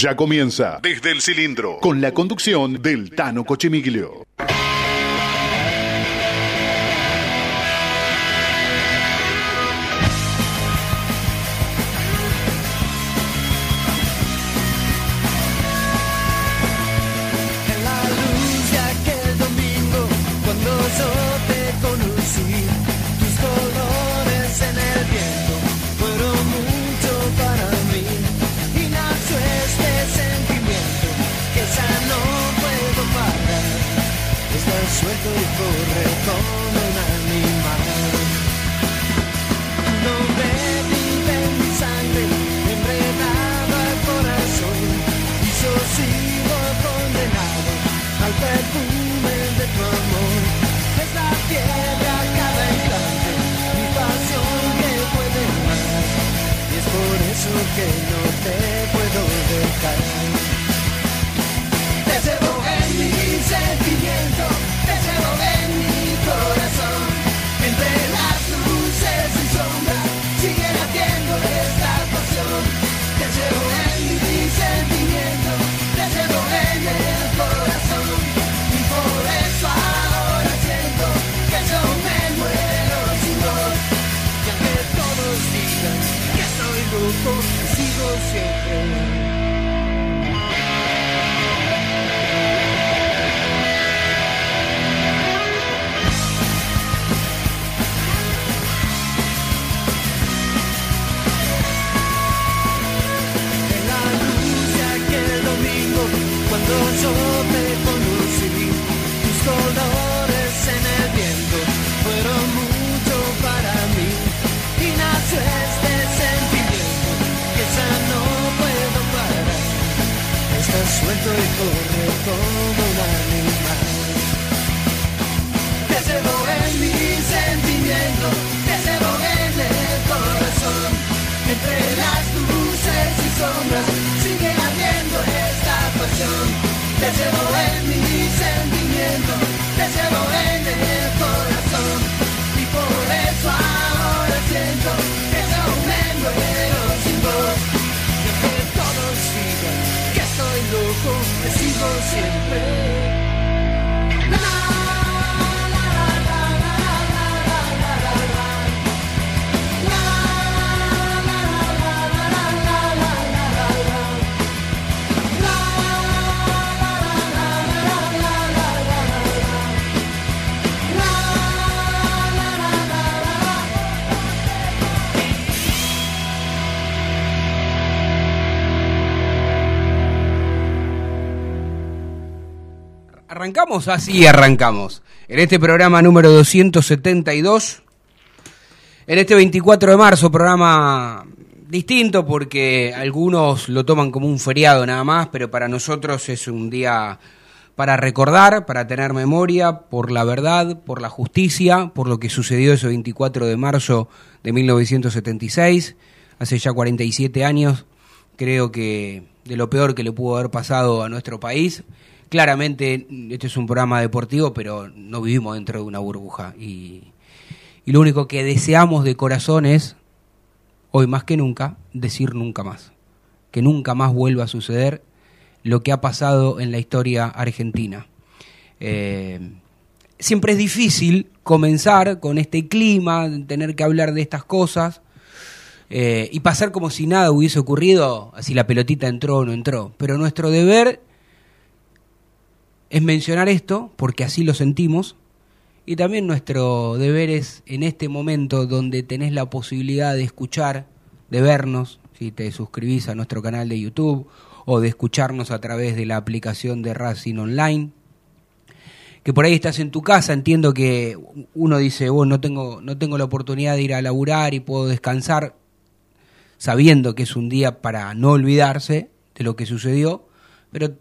Ya comienza desde el cilindro con la conducción del Tano Cochemiglio. que no te puedo dejar. Yo te conocí, tus colores en el viento fueron mucho para mí y nació este sentimiento que ya no puedo parar. Estás suelto y corre como un animal. Te llevo en mi sentimiento, te llevo en el corazón, entre las luces y sombras sigue ardiendo esta pasión. Te llevo en mi sentimiento, te llevo en el corazón. Y por eso ahora siento que yo me muero sin voz. Y que todos digan que estoy loco, te sigo siempre. Arrancamos, así arrancamos. En este programa número 272, en este 24 de marzo, programa distinto porque algunos lo toman como un feriado nada más, pero para nosotros es un día para recordar, para tener memoria por la verdad, por la justicia, por lo que sucedió ese 24 de marzo de 1976, hace ya 47 años, creo que de lo peor que le pudo haber pasado a nuestro país claramente este es un programa deportivo, pero no vivimos dentro de una burbuja. Y, lo único que deseamos de corazón es, hoy más que nunca, decir nunca más. Que nunca más vuelva a suceder lo que ha pasado en la historia argentina. Eh, siempre es difícil comenzar con este clima, tener que hablar de estas cosas. Eh, y pasar como si nada hubiese ocurrido, así la pelotita entró o no entró. Pero nuestro deber es mencionar esto porque así lo sentimos y también nuestro deber es en este momento donde tenés la posibilidad de escuchar, de vernos, si te suscribís a nuestro canal de YouTube o de escucharnos a través de la aplicación de Racing Online, que por ahí estás en tu casa, entiendo que uno dice, bueno, no tengo, no tengo la oportunidad de ir a laburar y puedo descansar, sabiendo que es un día para no olvidarse de lo que sucedió, pero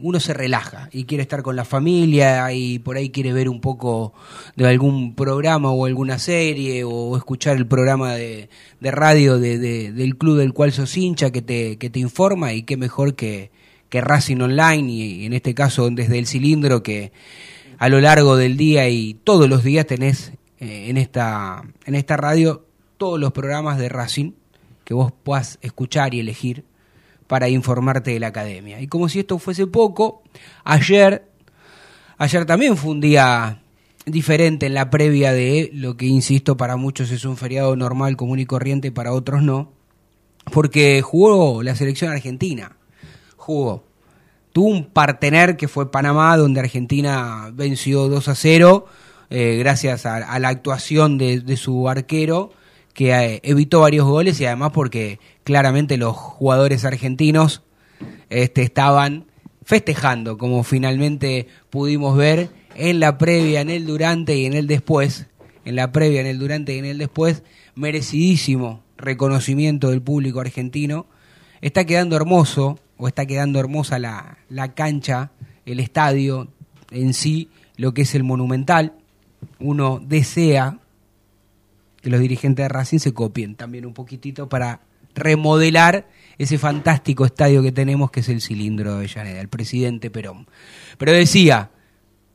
uno se relaja y quiere estar con la familia y por ahí quiere ver un poco de algún programa o alguna serie o escuchar el programa de, radio de, del club del cual sos hincha que te, que te informa y qué mejor que, que Racing Online y, en este caso desde el cilindro que a lo largo del día y todos los días tenés eh, en, esta, en esta radio todos los programas de Racing que vos puedas escuchar y elegir para informarte de la academia. Y como si esto fuese poco, ayer, ayer también fue un día diferente en la previa de lo que, insisto, para muchos es un feriado normal, común y corriente, para otros no, porque jugó la selección argentina, jugó. Tuvo un partener que fue Panamá, donde Argentina venció 2 a 0, eh, gracias a, la actuación de, su arquero, que eh, evitó varios goles y además porque claramente los jugadores argentinos este, estaban festejando, como finalmente pudimos ver en la previa, en el durante y en el después, en la previa, en el durante y en el después, merecidísimo reconocimiento del público argentino. Está quedando hermoso, o está quedando hermosa la, la cancha, el estadio en sí, lo que es el monumental. Uno desea que los dirigentes de Racing se copien también un poquitito para remodelar ese fantástico estadio que tenemos que es el cilindro de Avellaneda, el presidente Perón. Pero decía,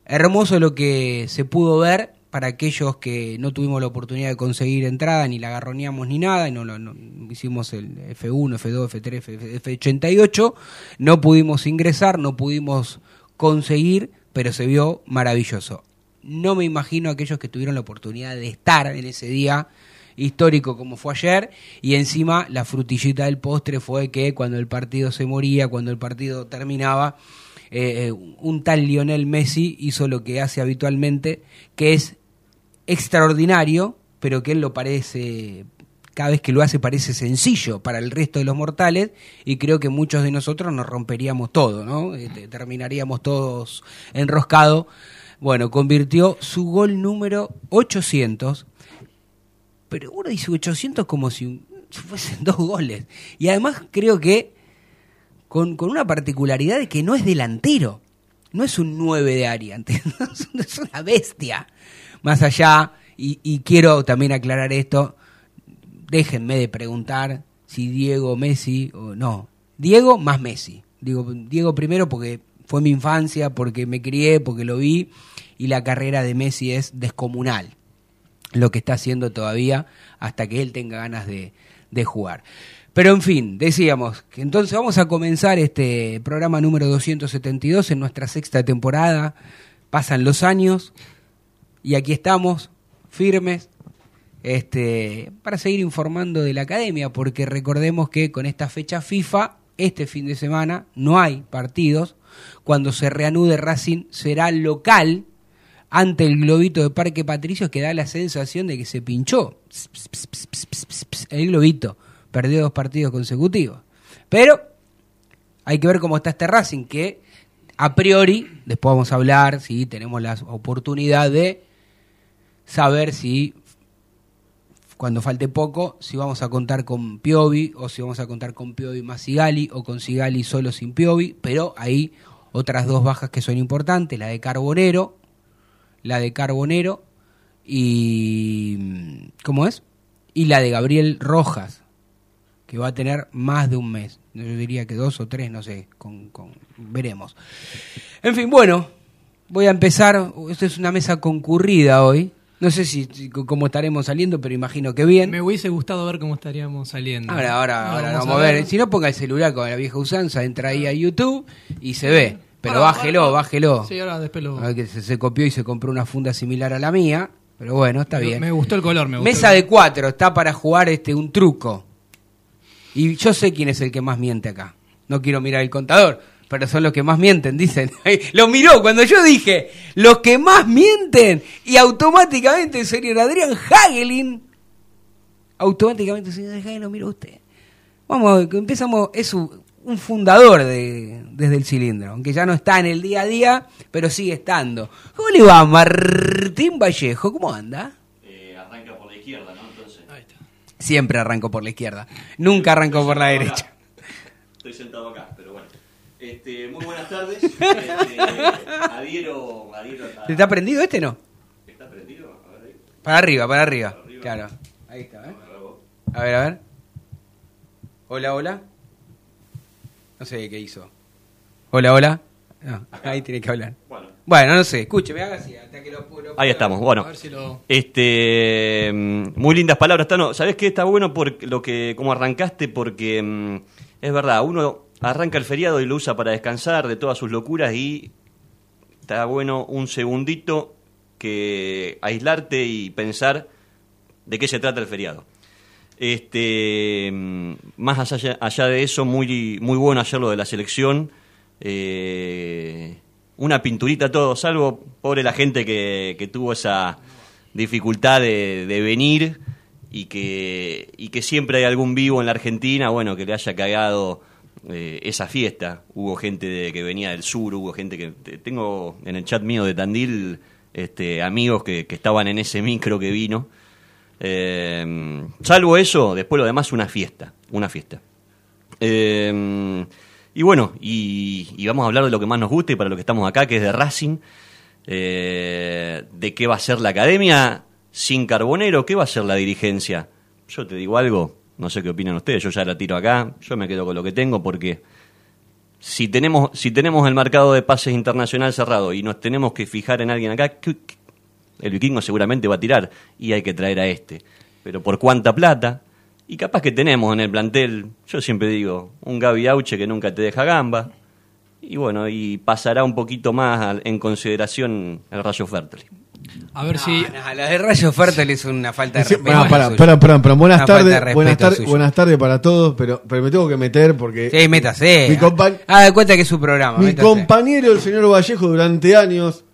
Hermoso lo que se pudo ver para aquellos que no tuvimos la oportunidad de conseguir entrada, ni la agarroneamos ni nada, y no, no, hicimos el F1, F2, F3, F88, no pudimos ingresar, no pudimos conseguir, pero se vio maravilloso. No me imagino aquellos que tuvieron la oportunidad de estar en ese día histórico como fue ayer y encima la frutillita del postre fue que cuando el partido se moría, cuando el partido terminaba, eh, eh, un tal Lionel Messi hizo lo que hace habitualmente, que es extraordinario, pero que él lo parece, cada vez que lo hace parece sencillo para el resto de los mortales y creo que muchos de nosotros nos romperíamos todo, ¿no? Este, terminaríamos todos enroscados. Bueno, convirtió su gol número 800, pero uno dice 800 como si fuesen dos goles. Y además creo que con, una particularidad de que no es delantero, no es un 9 de área, es una bestia. Más allá, y, quiero también aclarar esto, déjenme de preguntar si Diego Messi o no. Diego más Messi. Digo, Diego primero porque fue mi infancia, porque me crié, porque lo vi, y la carrera de Messi es descomunal. Lo que está haciendo todavía hasta que él tenga ganas de, jugar. Pero en fin, decíamos que entonces vamos a comenzar este programa número 272 en nuestra sexta temporada. Pasan los años y aquí estamos, firmes, este, para seguir informando de la academia, porque recordemos que con esta fecha FIFA, este fin de semana, no hay partidos. Cuando se reanude Racing será local ante el globito de Parque Patricios que da la sensación de que se pinchó el globito perdió dos partidos consecutivos. Pero hay que ver cómo está este Racing, que a priori, después vamos a hablar, si tenemos la oportunidad de saber si cuando falte poco, si vamos a contar con Piovi o si vamos a contar con Piovi más Sigali o con Sigali solo sin Piovi, pero hay otras dos bajas que son importantes, la de Carbonero, la de Carbonero y ¿cómo es? Y la de Gabriel Rojas, que va a tener más de un mes. Yo diría que dos o tres, no sé, con, veremos. En fin, bueno, voy a empezar. Esto es una mesa concurrida hoy. No sé si, cómo estaremos saliendo, pero imagino que bien. Me hubiese gustado ver cómo estaríamos saliendo. Ahora, ahora, ahora vamos, a ver. Si no, ponga el celular con la vieja usanza, entra ahí a YouTube y se ve. Pero bájelo, bájelo. Sí, ahora después lo... A ver que se, copió y se compró una funda similar a la mía. Pero bueno, está bien. Me gustó el color, me gustó. Mesa de cuatro, está para jugar este un truco. Y yo sé quién es el que más miente acá. No quiero mirar el contador, pero son los que más mienten, dicen. Lo miró cuando yo dije, los que más mienten, y automáticamente el señor Adrián Hagelin, automáticamente el señor Hagelin lo miró usted. Vamos, empezamos, es un, fundador de, desde el cilindro, aunque ya no está en el día a día, pero sigue estando. ¿Cómo le va Martín Vallejo? ¿Cómo anda? Siempre arranco por la izquierda. Nunca arranco por la derecha. Estoy sentado acá, pero bueno. Este, muy buenas tardes. Este, adhiero, adhiero a... ¿Está prendido este no? ¿Está prendido? A ver ahí. Para arriba, para arriba. Claro. Ahí está, ¿eh? A ver, a ver. Hola, hola. No sé qué hizo. Hola, hola. ahí tiene que hablar. Bueno. Bueno, no sé, escúcheme, haga así, hasta que lo, lo- Ahí estamos, bueno. A ver si lo- Este, mm, muy lindas palabras, Tano. ¿Sabés qué? Está bueno por lo que, como arrancaste, porque mm, es verdad, uno arranca el feriado y lo usa para descansar de todas sus locuras y está bueno un segundito que aislarte y pensar de qué se trata el feriado. Este, más allá, de eso, muy, muy bueno ayer lo de la selección. Eh, una pinturita todo, salvo pobre la gente que, tuvo esa dificultad de, venir y que, y que siempre hay algún vivo en la Argentina, bueno, que le haya cagado eh, esa fiesta. Hubo gente de- que venía del sur, hubo gente que... te- Tengo en el chat mío de Tandil este, amigos que estaban en ese micro que vino. Eh, salvo eso, después lo demás una fiesta, una fiesta. Eh, y bueno, y, vamos a hablar de lo que más nos gusta y para lo que estamos acá, que es de Racing. Eh, de qué va a ser la academia sin Carbonero, qué va a ser la dirigencia. Yo te digo algo, no sé qué opinan ustedes, yo ya la tiro acá, yo me quedo con lo que tengo porque si tenemos, si tenemos el mercado de pases internacional cerrado y nos tenemos que fijar en alguien acá, ¿qué- qué? El vikingo seguramente va a tirar y hay que traer a este. Pero ¿por cuánta plata? Y capaz que tenemos en el plantel, yo siempre digo, un Gaby Auche que nunca te deja gamba. Y bueno, y pasará un poquito más en consideración el Rayo Fertoli. A ver si. No, la de Rayo Fertel es una falta de respeto. pará, pará, pará. Buenas tardes, buenas, tardes suyo. buenas tardes para todos, pero, pero me tengo que meter porque Sí, métase. Mi Ah, de cuenta que es su programa. mi métase. compañero, el señor Vallejo, durante años,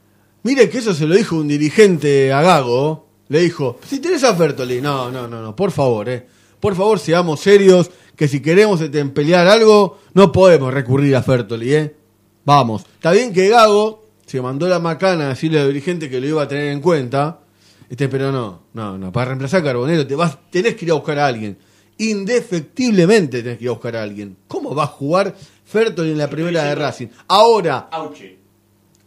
mire que eso se lo dijo un dirigente a Gago, le dijo, si tenés a Fertoli, no, no, no, no, por favor, eh, por favor seamos serios, que si queremos este, pelear algo, no podemos recurrir a Fertoli, eh. Vamos, está bien que Gago se mandó la macana a decirle al dirigente que lo iba a tener en cuenta, este, pero no, no, no, para reemplazar a Carbonero te vas, tenés que ir a buscar a alguien. Indefectiblemente tenés que ir a buscar a alguien. ¿Cómo va a jugar Fertoli en la primera de Racing? Ahora, Auche.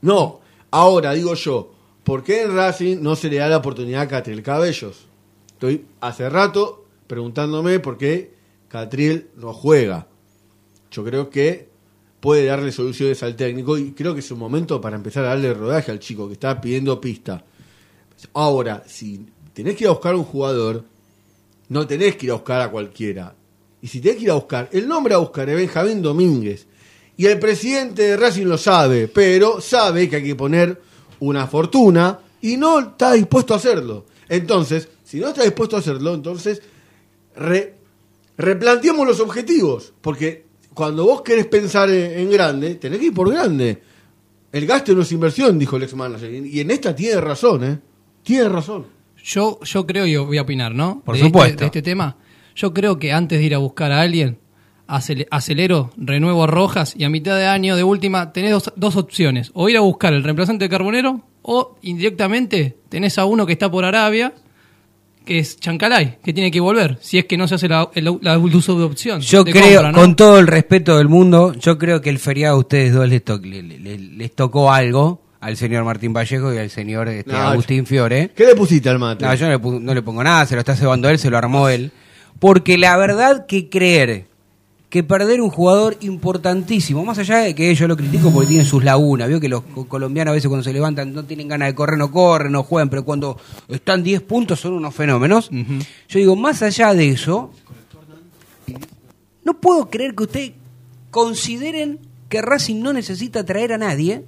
no, ahora digo yo, ¿por qué en Racing no se le da la oportunidad a Catriel Cabellos? Estoy hace rato preguntándome por qué Catriel no juega. Yo creo que puede darle soluciones al técnico y creo que es un momento para empezar a darle rodaje al chico que está pidiendo pista. Ahora, si tenés que ir a buscar un jugador, no tenés que ir a buscar a cualquiera. Y si tenés que ir a buscar, el nombre a buscar es Benjamín Domínguez. Y el presidente de Racing lo sabe, pero sabe que hay que poner una fortuna y no está dispuesto a hacerlo. Entonces, si no está dispuesto a hacerlo, entonces re- replanteemos los objetivos. Porque cuando vos querés pensar en, en grande, tenés que ir por grande. El gasto no es inversión, dijo el ex manager. Y en esta tiene razón, ¿eh? Tiene razón. Yo, yo creo, y voy a opinar, ¿no? Por de este- supuesto. de este tema. Yo creo que antes de ir a buscar a alguien, acelero, renuevo Rojas y a mitad de año, de última, tenés dos, dos opciones. O ir a buscar el reemplazante de Carbonero, o indirectamente tenés a uno que está por Arabia, que es Chancalay, que tiene que volver, si es que no se hace la, el- la uso de opción. Yo de creo, compra, ¿no? con todo el respeto del mundo, yo creo que el feriado a ustedes dos les, to- le- le- le- les tocó algo al señor Martín Vallejo y al señor este, No, Agustín Fiore. ¿Qué le pusiste al mate? No, yo no le, no le pongo nada, se lo está cebando él, se lo armó él. Porque la verdad que creer que perder un jugador importantísimo, más allá de que yo lo critico porque tiene sus lagunas, veo que los co- colombianos a veces cuando se levantan no tienen ganas de correr, no corren, no juegan, pero cuando están 10 puntos son unos fenómenos. Yo digo, más allá de eso, no puedo creer que ustedes consideren que Racing no necesita traer a nadie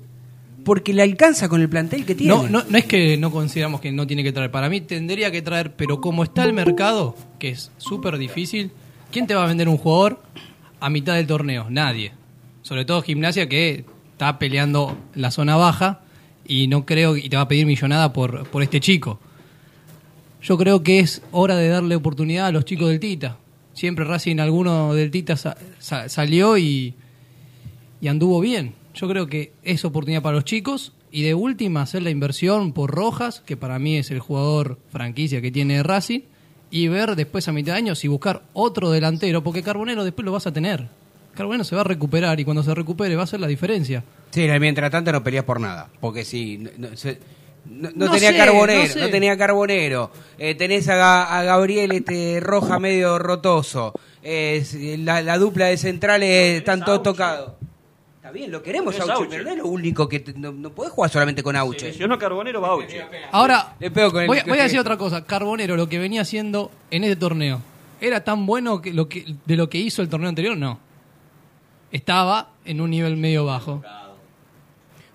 porque le alcanza con el plantel que tiene. No, no, no es que no consideramos que no tiene que traer. Para mí tendría que traer, pero como está el mercado, que es súper difícil, ¿quién te va a vender un jugador a mitad del torneo? Nadie. Sobre todo Gimnasia que está peleando la zona baja y no creo y te va a pedir millonada por, por este chico. Yo creo que es hora de darle oportunidad a los chicos del Tita. Siempre Racing alguno del Tita sa- sa- salió y, y anduvo bien. Yo creo que es oportunidad para los chicos y de última hacer la inversión por Rojas, que para mí es el jugador franquicia que tiene Racing, y ver después a mitad de año si buscar otro delantero, porque Carbonero después lo vas a tener. Carbonero se va a recuperar y cuando se recupere va a ser la diferencia. Sí, mientras tanto no peleas por nada. Porque si no, no- se- no- no No tenía sé, carbonero, no tenía carbonero. Eh, tenés a, Ga- a Gabriel este Roja medio rotoso. Eh, la dupla de centrales están todos tocados. Bien, lo queremos Auche, Auche. pero no es lo único que te- no, no podés jugar solamente con Auche. Lesionó Carbonero Bauche. Ahora, Le pego con el- voy, voy a decir otra cosa. Carbonero, lo que venía haciendo en este torneo, ¿era tan bueno que lo que, de lo que hizo el torneo anterior? No. Estaba en un nivel medio bajo.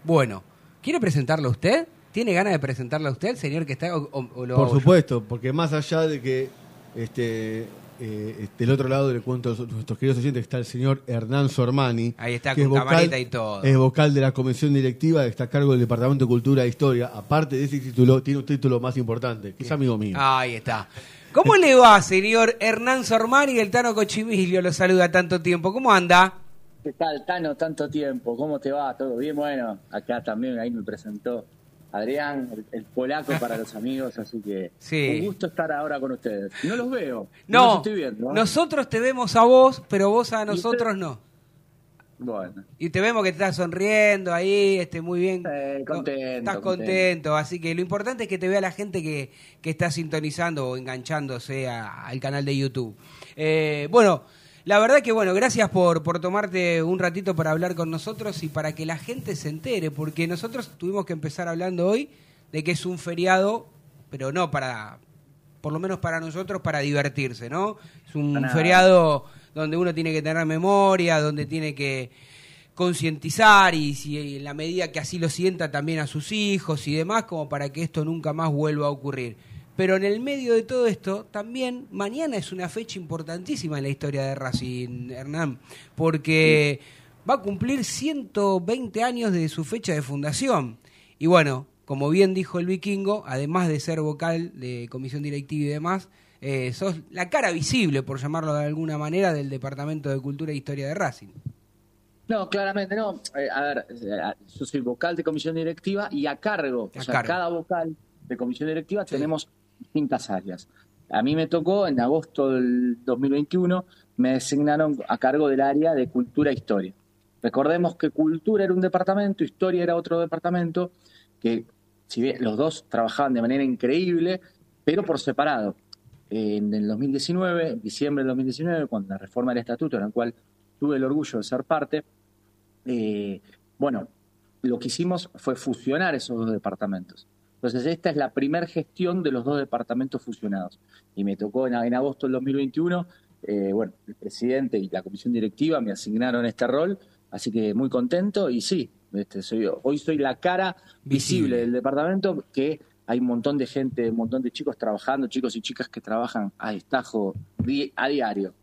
Bueno, ¿quiere presentarlo usted? ¿Tiene ganas de presentarlo a usted, señor que está o, o- o lo Por hago yo? supuesto, porque más allá de que este, eh, del otro lado le cuento a nuestros queridos oyentes que está el señor Hernán Sormani. Ahí está, que con es camarita y todo. Es vocal de la Comisión Directiva, está a cargo del Departamento de Cultura e Historia. Aparte de ese título, tiene un título más importante, que es amigo mío. Ahí está. ¿Cómo le va, señor Hernán Sormani? El Tano Cochimilio lo saluda tanto tiempo. ¿Cómo anda? ¿Qué tal, Tano? Tanto tiempo. ¿Cómo te va? ¿Todo bien? Bueno, acá también ahí me presentó Adrián, el, el polaco para los amigos, así que Sí. un gusto estar ahora con ustedes. No los veo, No, los estoy viendo. ¿eh? nosotros te vemos a vos, pero vos a nosotros no. Bueno, Y te vemos que estás sonriendo ahí, este, muy bien. Eh, contento, Estás contento. contento. así que lo importante es que te vea la gente que, que está sintonizando o enganchándose a- al canal de YouTube. Eh, bueno, la verdad que bueno, gracias por, por tomarte un ratito para hablar con nosotros y para que la gente se entere, porque nosotros tuvimos que empezar hablando hoy de que es un feriado, pero no para, por lo menos para nosotros, para divertirse, ¿no? Es un Para feriado donde uno tiene que tener memoria, donde tiene que concientizar y si en la medida que así lo sienta también a sus hijos y demás, como para que esto nunca más vuelva a ocurrir. Pero en el medio de todo esto, también mañana es una fecha importantísima en la historia de Racing, Hernán, porque va a cumplir 120 años de su fecha de fundación. Y bueno, como bien dijo el vikingo, además de ser vocal de comisión directiva y demás, eh, sos la cara visible, por llamarlo de alguna manera, del Departamento de Cultura e Historia de Racing. no, claramente no. Eh, a ver, eh, yo soy vocal de comisión directiva y a cargo, A o sea, cargo. cada vocal de comisión directiva Sí. tenemos distintas áreas. A mí me tocó en agosto del 2021, me designaron a cargo del área de cultura e historia. Recordemos que cultura era un departamento, historia era otro departamento, que si bien los dos trabajaban de manera increíble, pero por separado. En el 2019, en diciembre del 2019, cuando la reforma del estatuto, en la cual tuve el orgullo de ser parte, eh, bueno, lo que hicimos fue fusionar esos dos departamentos. Entonces, esta es la primera gestión de los dos departamentos fusionados. Y me tocó en, en agosto del 2021, eh, bueno, el presidente y la comisión directiva me asignaron este rol, así que muy contento y sí, este, soy, hoy soy la cara Visible. del departamento que hay un montón de gente, un montón de chicos trabajando, chicos y chicas que trabajan a destajo a diario.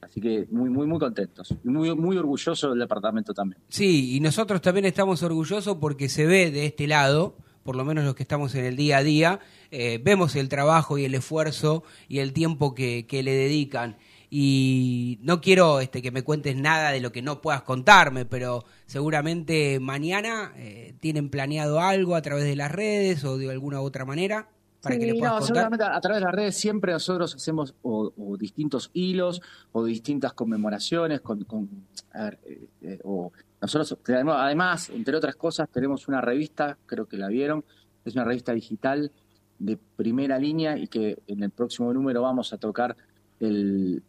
Así que muy, muy, muy contentos. Y muy, muy orgulloso del departamento también. Sí, y nosotros también estamos orgullosos porque se ve de este lado, por lo menos los que estamos en el día a día, eh, vemos el trabajo y el esfuerzo y el tiempo que, que le dedican. Y no quiero este, que me cuentes nada de lo que no puedas contarme, pero seguramente mañana eh, tienen planeado algo a través de las redes o de alguna otra manera para que le puedas no, contar. seguramente a través de las redes siempre nosotros hacemos o, o distintos hilos o distintas conmemoraciones con, con- a ver, eh, eh, o nosotros además entre otras cosas tenemos una revista creo que la vieron es una revista digital de primera línea y que en el próximo número vamos a tocar el,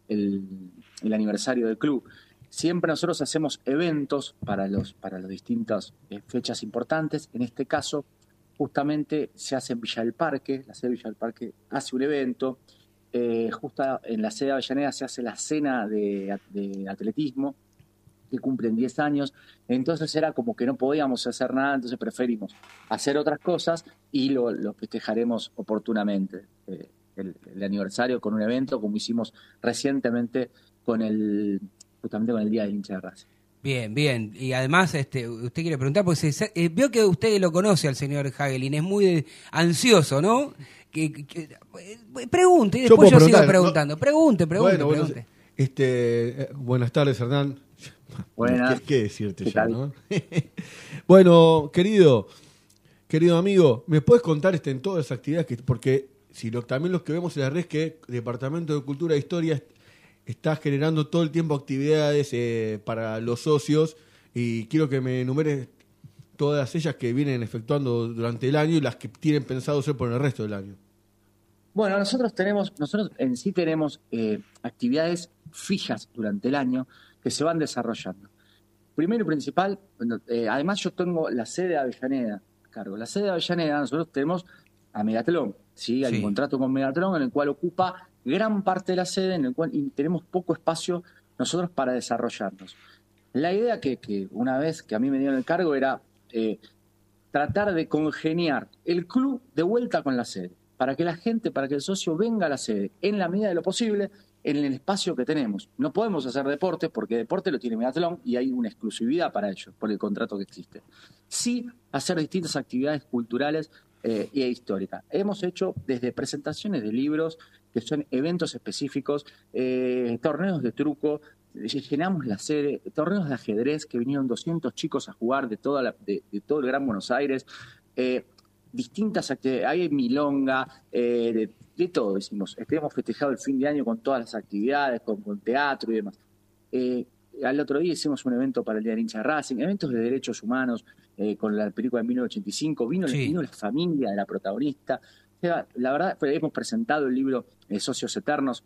aniversario del club. Siempre nosotros hacemos eventos para los para las distintas eh, fechas importantes. En este caso justamente se hace en Villa del Parque, la sede de Villa del Parque hace un evento, eh, justo en la sede de Avellaneda se hace la cena de atletismo, que cumplen 10 años, entonces era como que no podíamos hacer nada, entonces preferimos hacer otras cosas y lo, lo festejaremos oportunamente, eh, el, el aniversario con un evento como hicimos recientemente con el justamente con el Día del Hincha de Racing. Bien, bien. Y además, este, usted quiere preguntar, pues se- eh, veo que usted lo conoce al señor Hagelin, es muy eh, ansioso, ¿no? Que, eh, pregunte, y Yo después yo, puedo sigo preguntando. ¿no? Pregunte, pregunte, bueno, bueno, pregunte. este, eh, buenas tardes, Hernán. Buenas. ¿Qué, qué decirte ¿Qué ya, no? bueno, querido, querido amigo, ¿me puedes contar este, en todas las actividades? que Porque si lo, también los que vemos en la red es que el Departamento de Cultura e Historia est- está generando todo el tiempo actividades eh, para los socios y quiero que me enumeres todas ellas que vienen efectuando durante el año y las que tienen pensado hacer por el resto del año. Bueno, nosotros tenemos, nosotros en sí tenemos eh, actividades fijas durante el año que se van desarrollando. primero y principal, eh, además yo tengo la sede de Avellaneda a cargo. La sede de Avellaneda, nosotros tenemos a Megatlón, ¿sí? Hay Sí. un contrato con Megatlón en el cual ocupa gran parte de la sede, en el cual tenemos poco espacio nosotros para desarrollarnos. La idea que, que una vez que a mí me dieron el cargo era eh, tratar de congeniar el club de vuelta con la sede, para que la gente, para que el socio venga a la sede, en la medida de lo posible, en el espacio que tenemos. No podemos hacer deporte porque deporte lo tiene Megatlón y hay una exclusividad para ello, por el contrato que existe. Sí hacer distintas actividades culturales eh, e históricas. Hemos hecho desde presentaciones de libros, que son eventos específicos, eh, torneos de truco, eh, llenamos la sede, torneos de ajedrez que vinieron 200 chicos a jugar de, todo el Gran Buenos Aires, eh, distintas actividades, hay milonga, de, de todo hicimos. Este, hemos festejado el fin de año con todas las actividades, con, con teatro y demás. Eh, al otro día hicimos un evento para el Día del Hincha Racing, eventos de derechos humanos, eh, con la película de 1985, vino, Sí. vino la familia de la protagonista. O sea, la verdad, hemos presentado el libro eh, Socios Eternos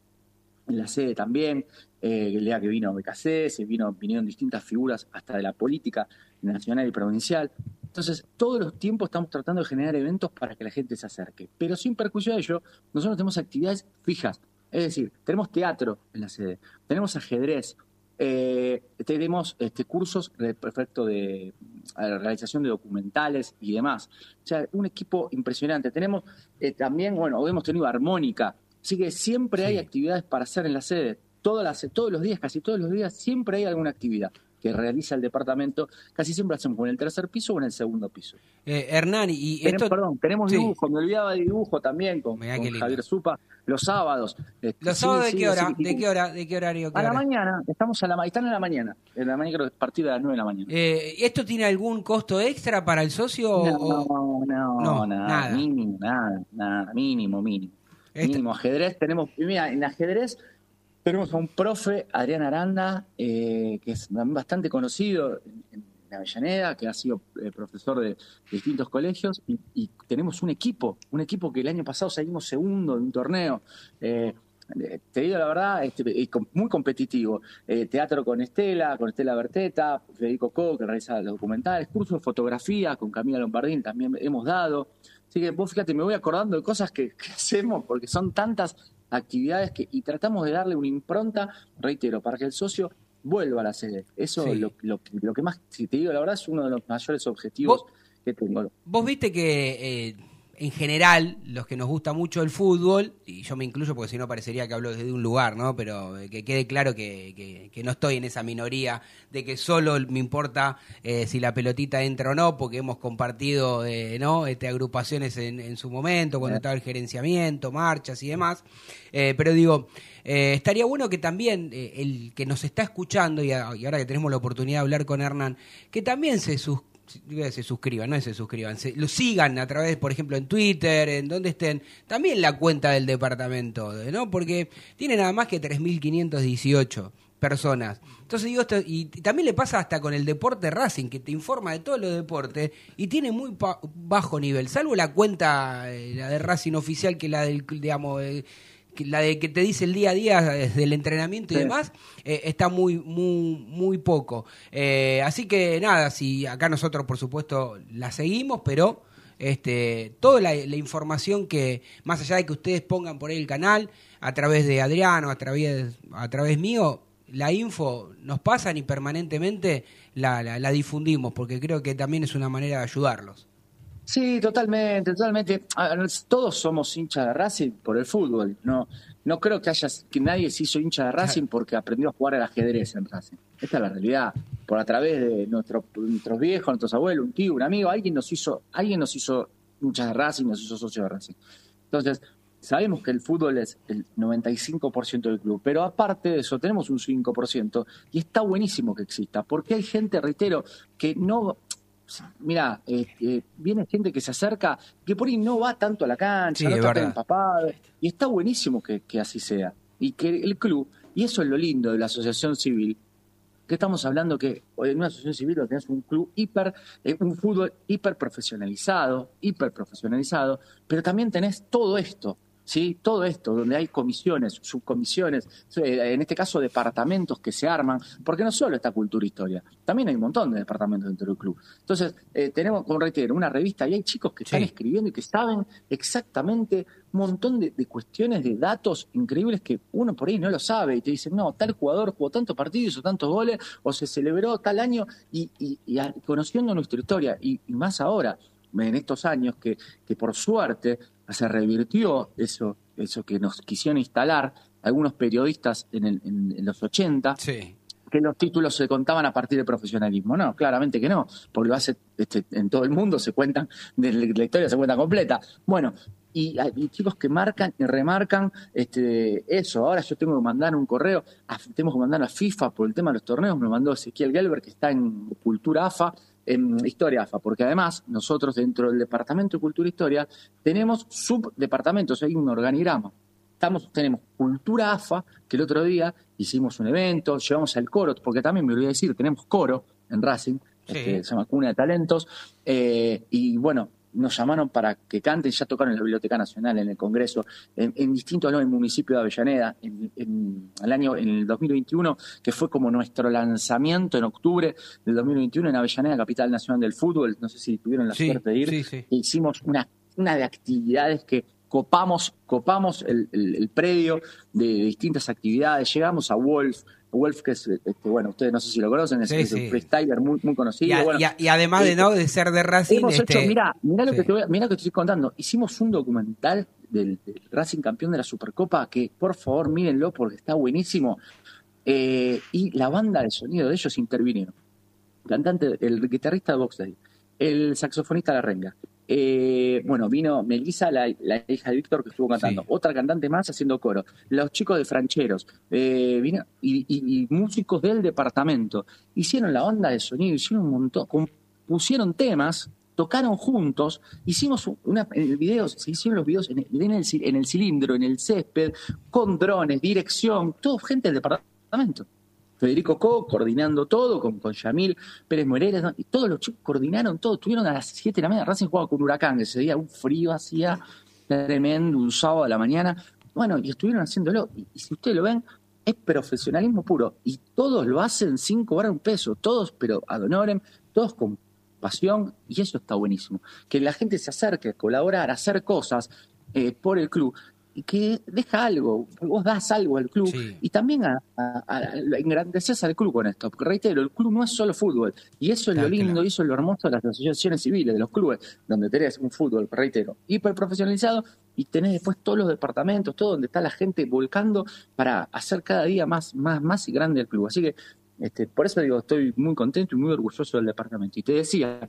en la sede también, eh, que vino BKC, vino, vinieron distintas figuras hasta de la política nacional y provincial. Entonces, todos los tiempos estamos tratando de generar eventos para que la gente se acerque. Pero sin perjuicio de ello, nosotros tenemos actividades fijas. Es decir, tenemos teatro en la sede, tenemos ajedrez, eh, tenemos este, cursos de perfecto de realización de documentales y demás. O sea, un equipo impresionante. Tenemos eh, también, bueno, hemos tenido armónica. Así que siempre hay actividades para hacer en la sede. Todas las, todos los días, casi todos los días, siempre hay alguna actividad que realiza el departamento. Casi siempre hacemos o en el tercer piso o en el segundo piso. Eh, Hernán, y Tenemos, esto... perdón, tenemos Sí. dibujo, me olvidaba de dibujo también con, con. Javier Supa, los sábados. Este, ¿Los sí, sábados de qué hora? ¿De qué hora? ¿De qué horario? qué A la mañana, estamos a la están en la mañana. En la mañana creo que a partir de las 9 de la mañana. Eh, ¿Esto tiene algún costo extra para el socio? o- No, no, No, nada, nada. mínimo, nada, nada, mínimo, mínimo. Este- Mínimo, ajedrez tenemos, mira, en ajedrez tenemos a un profe, Adrián Aranda, eh, que es bastante conocido en, Avellaneda, que ha sido eh, profesor de distintos colegios, y, tenemos un equipo, un equipo que el año pasado salimos segundo en un torneo. Eh, eh, te digo la verdad, este, muy competitivo. Teatro con Estela, con Estela Berteta, Federico Co, que realiza los documentales, cursos de fotografía con Camila Lombardín también hemos dado. Así que vos fíjate, me voy acordando de cosas que, que hacemos porque son tantas actividades que y tratamos de darle una impronta, reitero, para que el socio vuelva a la sede. Eso Sí. lo, lo, lo que más, si te digo la verdad, es uno de los mayores objetivos Vos- que tengo. Vos viste que eh, en general, los que nos gusta mucho el fútbol, y yo me incluyo porque si no parecería que hablo desde un lugar, ¿no? Pero eh, que quede claro que, que- que no estoy en esa minoría de que solo me importa eh, si la pelotita entra o no, porque hemos compartido, eh, ¿no? Este, agrupaciones en, en su momento, cuando estaba el gerenciamiento, marchas y demás. Eh, pero digo, estaría bueno que también el que nos está escuchando, y, a- y ahora que tenemos la oportunidad de hablar con Hernán, que también se sus digo, se suscriban, no se suscriban, lo sigan a través, por ejemplo, en Twitter, en donde estén, también la cuenta del departamento, ¿no? Porque tiene nada más que 3.518 personas. Entonces digo esto, y también le pasa hasta con el deporte Racing, que te informa de todos los deportes y tiene muy bajo nivel, salvo la cuenta, eh, la de Racing oficial, que la del, digamos, la de que te dice el día a día desde el entrenamiento y Sí. demás, eh, está muy, muy, muy poco. Eh, así que nada, si acá nosotros por supuesto la seguimos, pero este, toda la, la información que, más allá de que ustedes pongan por ahí el canal, a través de Adriano, a través, a través mío, la info nos pasan y permanentemente la, la, la difundimos, porque creo que también es una manera de ayudarlos. Sí, totalmente, totalmente. Ver, Todos somos hinchas de Racing por el fútbol. No, no creo que haya que nadie se hizo hincha de Racing porque aprendió a jugar al ajedrez en Racing. Esta es la realidad. Por a través de nuestro- nuestros viejos, nuestros abuelos, un tío, un amigo, alguien nos hizo, alguien nos hizo hinchas de Racing, nos hizo socios de Racing. Entonces, sabemos que el fútbol es el 95% del club, pero aparte de eso tenemos un 5% y está buenísimo que exista, porque hay gente, reitero, que no mira, eh, eh, viene gente que se acerca, que por ahí no va tanto a la cancha, Sí, no es está tan empapado, y está buenísimo que, que así sea. Y que el club, y eso es lo lindo de la asociación civil, que estamos hablando que en una asociación civil lo tenés un club hiper, eh, un fútbol hiper profesionalizado, hiper profesionalizado, pero también tenés todo esto. ¿Sí? Todo esto, donde hay comisiones, subcomisiones, eh, en este caso departamentos que se arman, porque no solo está cultura e historia, también hay un montón de departamentos dentro del club. Entonces, eh, tenemos, como reitero, una revista y hay chicos que están escribiendo y que saben exactamente un montón de, de cuestiones, de datos increíbles que uno por ahí no lo sabe y te dicen, no, tal jugador jugó tantos partidos o tantos goles o se celebró tal año y, y- y a- conociendo nuestra historia y, y más ahora, en estos años que, que por suerte se revirtió eso, eso que nos quisieron instalar algunos periodistas en, el- en- en los 80, Sí. que los títulos se contaban a partir del profesionalismo. No, claramente que no, porque lo hace este, en todo el mundo, se cuentan, de la historia se cuenta completa. Bueno, y hay chicos que marcan y remarcan este, eso. Ahora yo tengo que mandar un correo, a, tengo que mandar a FIFA por el tema de los torneos, me lo mandó Ezequiel Gelber, que está en Cultura AFA, en Historia AFA, porque además nosotros dentro del Departamento de Cultura e Historia tenemos subdepartamentos, hay un organigrama estamos, tenemos Cultura AFA, que el otro día hicimos un evento, llevamos al coro, porque también me olvidé decir, tenemos coro en Racing, Sí. este, se llama Cuna de Talentos, eh, y bueno, nos llamaron para que canten, ya tocaron en la Biblioteca Nacional, en el Congreso, en, en distintos, ¿no? en el municipio de Avellaneda, en, en el año, en el 2021, que fue como nuestro lanzamiento en octubre del 2021 en Avellaneda, capital nacional del fútbol, no sé si tuvieron la Sí, suerte de ir, sí, sí. hicimos una, una de actividades que copamos, copamos el, el- el predio de, distintas actividades, llegamos a Wolf, Wolf que es, este, bueno, ustedes no sé si lo conocen, es, Sí, es sí. un freestyler muy, muy conocido. bueno, y además de eh, no de ser de Racing, Hemos este, hecho, mira, mira lo sí. que te voy mirá lo que te estoy contando. Hicimos un documental del, del Racing campeón de la Supercopa que por favor mírenlo porque está buenísimo. Eh, y la banda de sonido de ellos intervinieron. Cantante, el guitarrista de Box Day, el saxofonista La Renga. Eh, bueno, vino Melissa, la, la hija de Víctor, que estuvo cantando. Sí. Otra cantante más haciendo coro. Los chicos de Francheros. Eh, vino, y, y- y músicos del departamento. Hicieron la banda de sonido, hicieron un montón. Compusieron temas, tocaron juntos. Hicimos una, en el video, se hicieron los videos en el, en el en el cilindro, en el césped, con drones, dirección, todo gente del departamento. Federico Co coordinando todo, con, con Yamil Pérez Moreira, ¿no? y todos los chicos coordinaron todo, estuvieron a las 7 de la mañana, Racing jugaba con Huracán, ese día un frío hacía tremendo, un sábado a la mañana, bueno, y estuvieron haciéndolo, y, si ustedes lo ven, es profesionalismo puro, y todos lo hacen sin cobrar un peso, todos, pero ad honorem, todos con pasión, y eso está buenísimo, que la gente se acerque a colaborar, a hacer cosas eh, por el club, que deja algo, vos das algo al club, Sí. y también a, a- a- engrandeces al club con esto, porque reitero, el club no es solo fútbol, y eso es Claro, lo lindo, claro. y eso es lo hermoso de las asociaciones civiles, de los clubes, donde tenés un fútbol, reitero, hiper profesionalizado, y tenés después todos los departamentos, todo donde está la gente volcando para hacer cada día más, más, más y grande el club. Así que, este, por eso digo, estoy muy contento y muy orgulloso del departamento. Y te decía,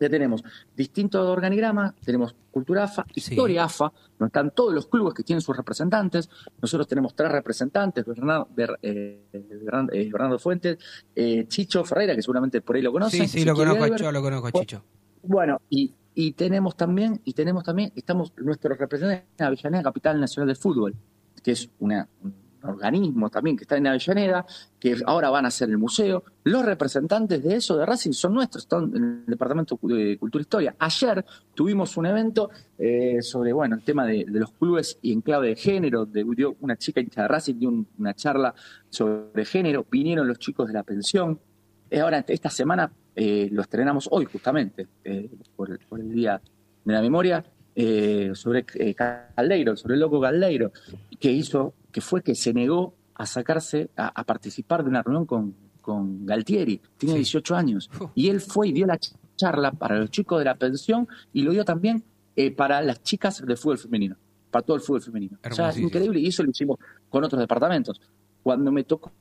ya tenemos distintos organigramas, tenemos Cultura AFA, Sí. Historia AFA, donde están todos los clubes que tienen sus representantes. Nosotros tenemos tres representantes, Bernardo, Ber- eh, Bernardo, eh, Bernardo Fuentes, eh, Chicho Ferreira, que seguramente por ahí lo conocen. Sí, sí, lo conozco, yo lo conozco, Chicho. Bueno, y, y tenemos también, y tenemos también, estamos nuestros representantes en Avellaneda, Capital Nacional del Fútbol, que es una, un organismo también que está en Avellaneda, que ahora van a ser el museo. Los representantes de eso, de Racing, son nuestros, están en el Departamento de Cultura e Historia. Ayer tuvimos un evento eh, sobre, bueno, el tema de, los clubes y en clave de género, de, dio una chica hincha de Racing dio un- una charla sobre género, vinieron los chicos de la pensión, eh, Ahora, esta semana eh, lo estrenamos hoy, justamente, eh, por el Día de la Memoria, eh, sobre eh, Caldeiro, sobre el loco Caldeiro, que hizo, que fue que se negó a sacarse, a, a participar de una reunión con, con Galtieri. Tiene Sí. 18 años. Y él fue y dio la ch- charla para los chicos de la pensión y lo dio también eh, para las chicas del fútbol femenino, para todo el fútbol femenino. O sea, es increíble y eso lo hicimos con otros departamentos. Cuando me tocó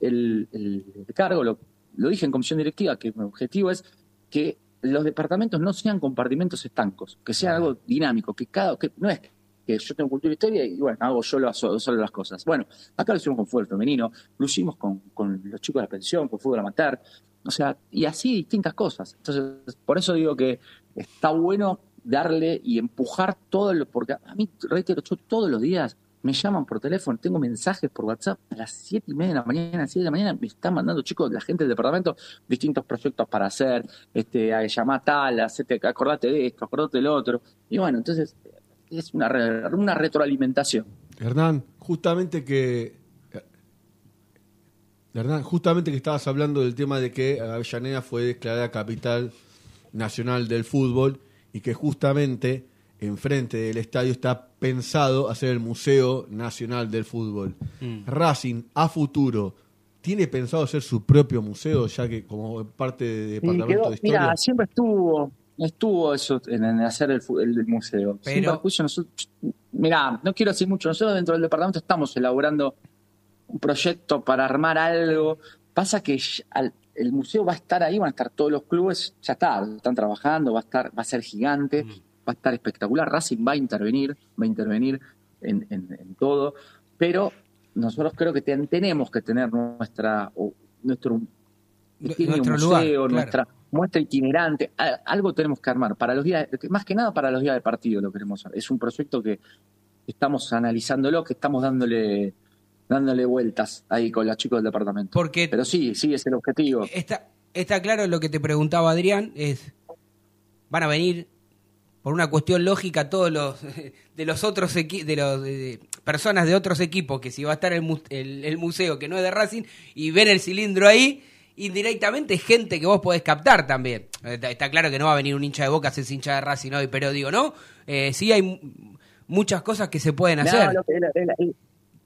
el, el- el cargo, lo, lo dije en comisión directiva, que mi objetivo es que los departamentos no sean compartimentos estancos, que sea algo dinámico, que cada, que no es que yo tengo cultura e historia y bueno, hago yo lo- solo las cosas. Bueno, acá lo hicimos con fútbol femenino, lo hicimos con, con los chicos de la pensión, con fútbol amateur, o sea, y así distintas cosas. Entonces, por eso digo que está bueno darle y empujar todo lo, porque a mí, reitero, yo todos los días me llaman por teléfono, tengo mensajes por WhatsApp a las siete y media de la mañana, a las 7 de la mañana, me están mandando chicos, la gente del departamento, distintos proyectos para hacer, este, a tal, acordate de esto, acordate del otro. Y bueno, entonces, es una, una retroalimentación. Hernán, justamente que. Hernán, justamente que estabas hablando del tema de que Avellaneda fue declarada capital nacional del fútbol y que justamente enfrente del estadio está pensado hacer el Museo Nacional del Fútbol. Racing, a futuro, ¿tiene pensado hacer su propio museo, ya que como parte de departamento quedó- de historia? mira, siempre estuvo, estuvo eso en, en hacer el, fu- el- el museo. Pero- nosotros, mira, no quiero decir mucho, nosotros dentro del departamento estamos elaborando un proyecto para armar algo. Pasa que al- el museo va a estar ahí, van a estar todos los clubes, ya está, están trabajando, va a estar, va a ser gigante, Mm. Va a estar espectacular. Racing va a intervenir, va a intervenir en, en- en todo, pero nosotros creo que ten- tenemos que tener nuestra, o- nuestro pequeño Nuestro museo, lugar, claro. nuestra muestra itinerante, algo tenemos que armar para los días, más que nada para los días de partido lo queremos. Es un proyecto que estamos analizándolo, que estamos dándole dándole vueltas ahí con los chicos del departamento. Porque Pero sí, sí, es el objetivo. está, está claro lo que te preguntaba Adrián, es, van a venir por una cuestión lógica todos los de los otros de los de- personas de otros equipos que si va a estar el, mu- el, el museo que no es de Racing y ven el cilindro ahí indirectamente es gente que vos podés captar también. Está, está claro que no va a venir un hincha de Boca si es hincha de Racing hoy pero digo no Eh, sí hay mu- muchas cosas que se pueden No, hacer. el- el-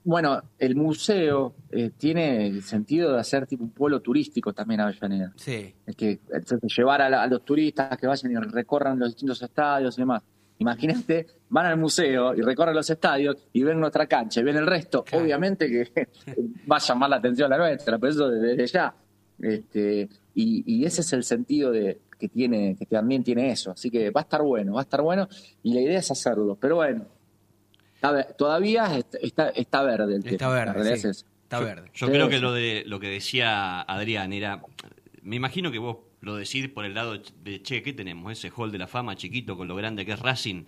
bueno, el museo eh, tiene el sentido de hacer tipo un pueblo turístico también Avellaneda. sí Es que entonces, llevar a, la- a los turistas que vayan y recorran los distintos estadios y demás. Imagínate, van al museo y recorren los estadios y ven nuestra cancha y ven el resto. Claro. Obviamente que va a llamar la atención la nuestra, pero eso desde ya. Este, y, y ese es el sentido de, que tiene, que también tiene eso. Así que va a estar bueno, va a estar bueno y la idea es hacerlo. Pero bueno, está todavía está, está, está verde el está tema. La verde sí, está yo, verde yo Sí, creo que lo de lo que decía Adrián era. Me imagino que vos lo decís por el lado de che, ¿qué tenemos? Ese hall de la fama chiquito con lo grande que es Racing.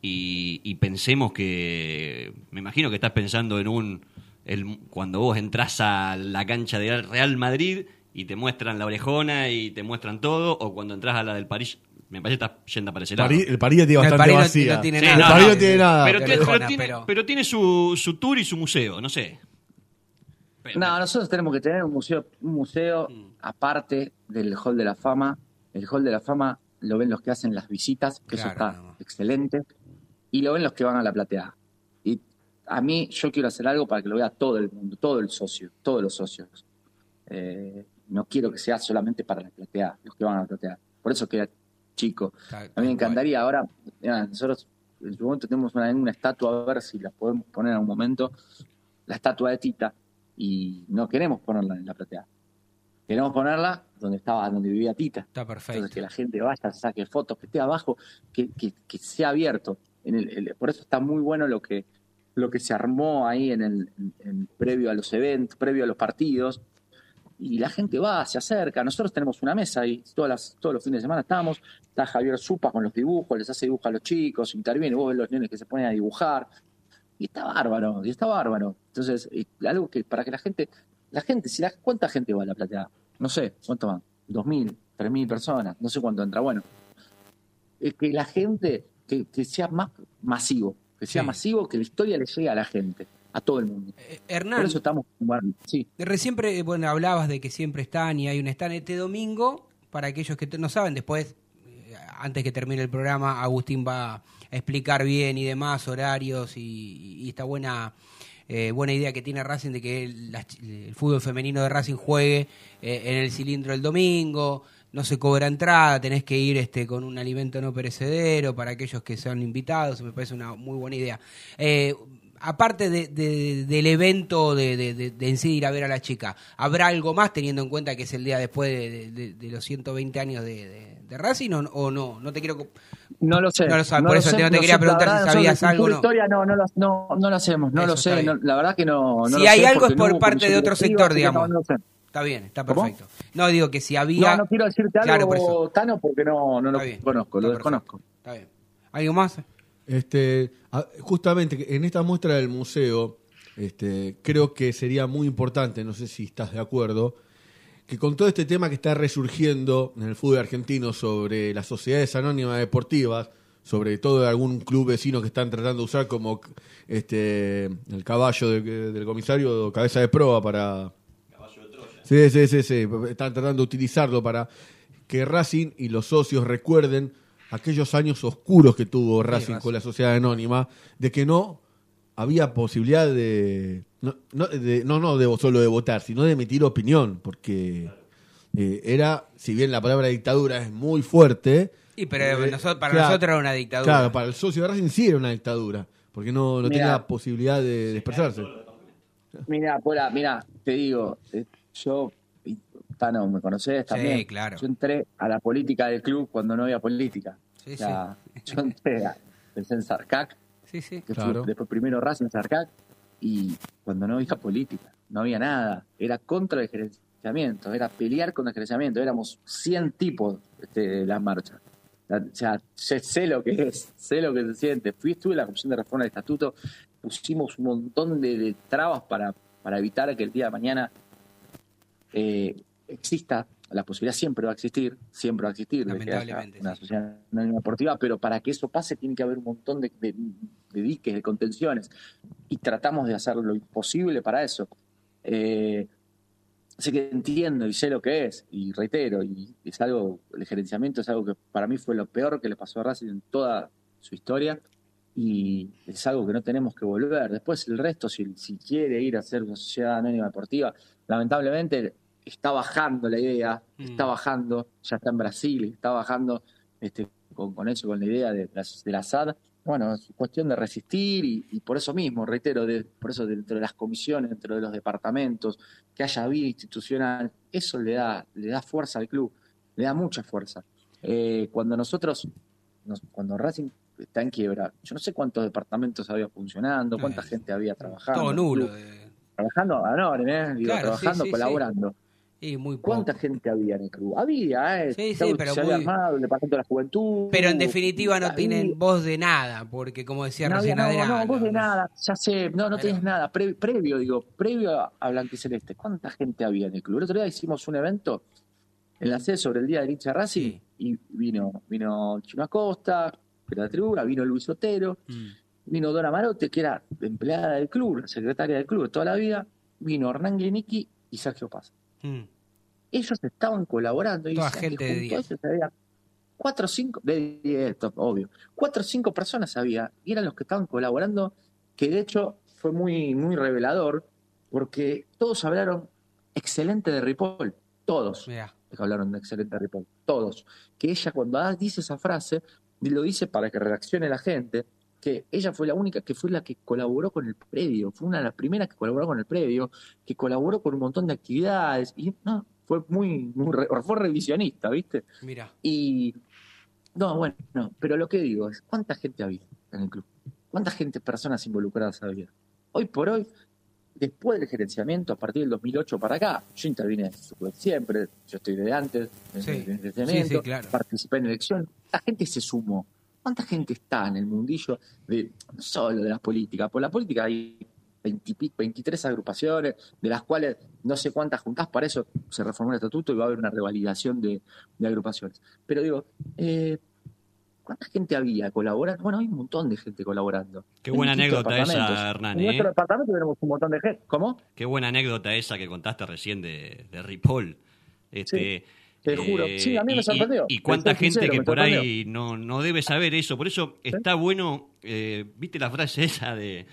Y, y pensemos que. Me imagino que estás pensando en un. El, cuando vos entras a la cancha del Real Madrid y te muestran la orejona y te muestran todo, o cuando entras a la del París. Me parece que estás yendo para ese lado. París- el París tiene No, el bastante París no- vacía. no tiene Sí, nada. el no, París no, no. tiene nada. Pero, tiene, Orejona, pero tiene- pero- pero tiene su, su tour y su museo, no sé. Pero- No, nosotros tenemos que tener un museo, un museo aparte del Hall de la Fama. El Hall de la Fama lo ven los que hacen las visitas, que eso está no. excelente, y lo ven los que van a la platea. Y a mí yo quiero hacer algo para que lo vea todo el mundo, todo el socio, todos los socios. Eh, no quiero que sea solamente para la platea, los que van a la platea. Por eso queda chico. A mí me encantaría ahora, mira, nosotros en su momento tenemos una, una estatua, a ver si la podemos poner en un momento, la estatua de Tita, y no queremos ponerla en la platea. Queremos ponerla donde estaba, donde vivía Tita. está perfecto Entonces que la gente vaya, saque fotos, que esté abajo, que, que, que sea abierto. En el, el- por eso está muy bueno lo que, lo que se armó ahí en el en- en- previo a los eventos, previo a los partidos. Y la gente va, se acerca. Nosotros tenemos una mesa ahí, todas las, todos los fines de semana estamos. Está Javier Zupa con los dibujos, les hace dibujos a los chicos, interviene, vos ves los nenes que se ponen a dibujar. Y está bárbaro, y está bárbaro. Entonces, y algo que para que la gente, la gente, si la, ¿cuánta gente va a la platea? No sé, ¿cuánto van? ¿Dos mil? ¿Tres mil personas? No sé cuánto entra. Bueno, es que la gente, que, que sea más masivo, que sea Sí. masivo, que la historia le llegue a la gente, a todo el mundo. Eh, Hernán Por eso estamos, sí. Recién, pre- bueno, hablabas de que siempre están y hay un stand este domingo. Para aquellos que no saben, después, eh, antes que termine el programa, Agustín va a explicar bien y demás, horarios y, y esta buena eh, buena idea que tiene Racing de que el fútbol femenino de Racing juegue eh, en el cilindro el domingo. No se cobra entrada, tenés que ir este con un alimento no perecedero para aquellos que sean invitados. Me parece una muy buena idea. Eh, aparte de- de- del evento de, de, en sí ir a ver a la chica, ¿habrá algo más teniendo en cuenta que es el día después de, los 120 años de, Racing o, o no? No te quiero... No lo sé. No lo sabes, por eso te- no te quería sé, preguntar si sabías sobre algo no. historia no, no, lo, no, no lo hacemos, no Eso lo sé. no- la verdad que no. no Si hay algo es por no parte de otro sector, digamos. No, no lo sé. Está bien, está ¿Cómo? perfecto. No, digo que si había... No, no quiero decirte Claro, por algo. Tano, porque no, no lo bien, conozco, lo desconozco. Está bien. ¿Algo más? Este, justamente en esta muestra del museo, este, creo que sería muy importante, no sé si estás de acuerdo, que con todo este tema que está resurgiendo en el fútbol argentino sobre las sociedades anónimas deportivas, sobre todo de algún club vecino que están tratando de usar como este el caballo de- del comisario cabeza de proa para Sí, sí, sí, sí. Están tratando de utilizarlo para que Racing y los socios recuerden aquellos años oscuros que tuvo Racing con la sociedad anónima, de que no había posibilidad de no, no, de- no, no de solo de votar, sino de emitir opinión, porque eh, era, si bien la palabra dictadura es muy fuerte, Y pero eh, nosotros- para claro, nosotros era una dictadura. Claro, para el socio de Racing sí era una dictadura, porque no, no Mirá. tenía posibilidad de, de expresarse. Mira, Pola, mira, te digo, eh, yo, Tano, me conocés también. claro. Yo entré a la política del club cuando no había política. Sí, o sea, yo entré a, pensé en Sarcac, Sí, sí. que Claro. fue después primero Racing Sarcac, y cuando no había política, no había nada. Era contra el gerenciamiento, era pelear contra el gerenciamiento. Éramos 100 tipos este, de la marcha. O sea, sé, sé lo que es, sé lo que se siente. Fui, estuve en la Comisión de Reforma del Estatuto, pusimos un montón de, de trabas para, para evitar que el día de mañana eh, exista, la posibilidad siempre va a existir, siempre va a existir, Lamentablemente, una sí. sociedad anónima deportiva, pero para que eso pase tiene que haber un montón de, de- de diques, de contenciones, y tratamos de hacer lo imposible para eso. Eh, así que entiendo y sé lo que es, y reitero, y es algo, el gerenciamiento es algo que para mí fue lo peor que le pasó a Racing en toda su historia, y es algo que no tenemos que volver. Después el resto, si, si quiere ir a ser una sociedad anónima deportiva, lamentablemente está bajando la idea, Mm. está bajando, ya está en Brasil, está bajando este, con, con eso, con la idea de, la- de la SAD. Bueno, es cuestión de resistir y, y por eso mismo, reitero, de- por eso dentro de las comisiones, dentro de los departamentos, que haya vida institucional, eso le da, le da fuerza al club, le da mucha fuerza. Eh, cuando nosotros, nos- cuando Racing está en quiebra, yo no sé cuántos departamentos había funcionando, cuánta Ay, gente había trabajando. Todo nulo. club. eh. Trabajando a ¿eh? Claro, sí, trabajando, sí, sí. colaborando. Y muy poco. ¿Cuánta gente había en el club? Había, ¿eh? Sí, sí, pero se había muy- armado el departamento de la juventud. Pero en definitiva no había- tienen voz de nada, porque como decía no, había- recién no, Adrián. no, vos de nada, ya sé, no, no Pero- tenés nada. Pre- previo, digo, previo a, Blanquiceleste, ¿cuánta gente había en el club? El otro día hicimos un evento en la sede sobre el Día del hincha Racing Sí. y vino, vino Chino Acosta, que era de la tribuna, vino Luis Otero, Mm. vino Dora Marote, que era empleada del club, secretaria del club de toda la vida, vino Hernán Glenicky y Sergio Paz. Mm. Ellos estaban colaborando y Toda decían gente que de junto a 10. ellos había cuatro o cinco, de 10, to- obvio, cuatro o cinco personas había, y eran los que estaban colaborando, que de hecho fue muy, muy revelador, porque todos hablaron excelente de Ripoll, todos que hablaron de excelente de Ripoll, todos. Que ella cuando da- dice esa frase, lo dice para que reaccione la gente, que ella fue la única que fue la que colaboró con el predio, fue una de las primeras que colaboró con el predio, que colaboró con un montón de actividades, y no, fue muy, fue revisionista, ¿viste? Mira. Y no, bueno, no, pero lo que digo es, ¿cuánta gente había en el club? ¿Cuántas gente, personas involucradas había? Hoy por hoy, después del gerenciamiento, a partir del 2008 para acá, yo intervine siempre, yo estoy de antes, Sí, el gerenciamiento, sí, sí, claro. participé en elecciones, ¿cuánta gente se sumó? ¿Cuánta gente está en el mundillo de no solo de las políticas? Por la política hay 20 y pico, 23 agrupaciones, de las cuales no sé cuántas juntás, para eso se reformó el estatuto y va a haber una revalidación de, de agrupaciones. Pero digo, eh, ¿cuánta gente había colaborando? Bueno, hay un montón de gente colaborando. Qué En buena anécdota esa. Hernán, En ¿eh? nuestro departamento tenemos un montón de gente. ¿Cómo? Qué buena anécdota esa que contaste recién de, de Ripoll. Este, eh, te juro. Sí, a mí me y- sorprendió. Y, cuánta gente sincero, que por ahí no, no debe saber eso. Por eso está bueno, eh, ¿viste la frase esa de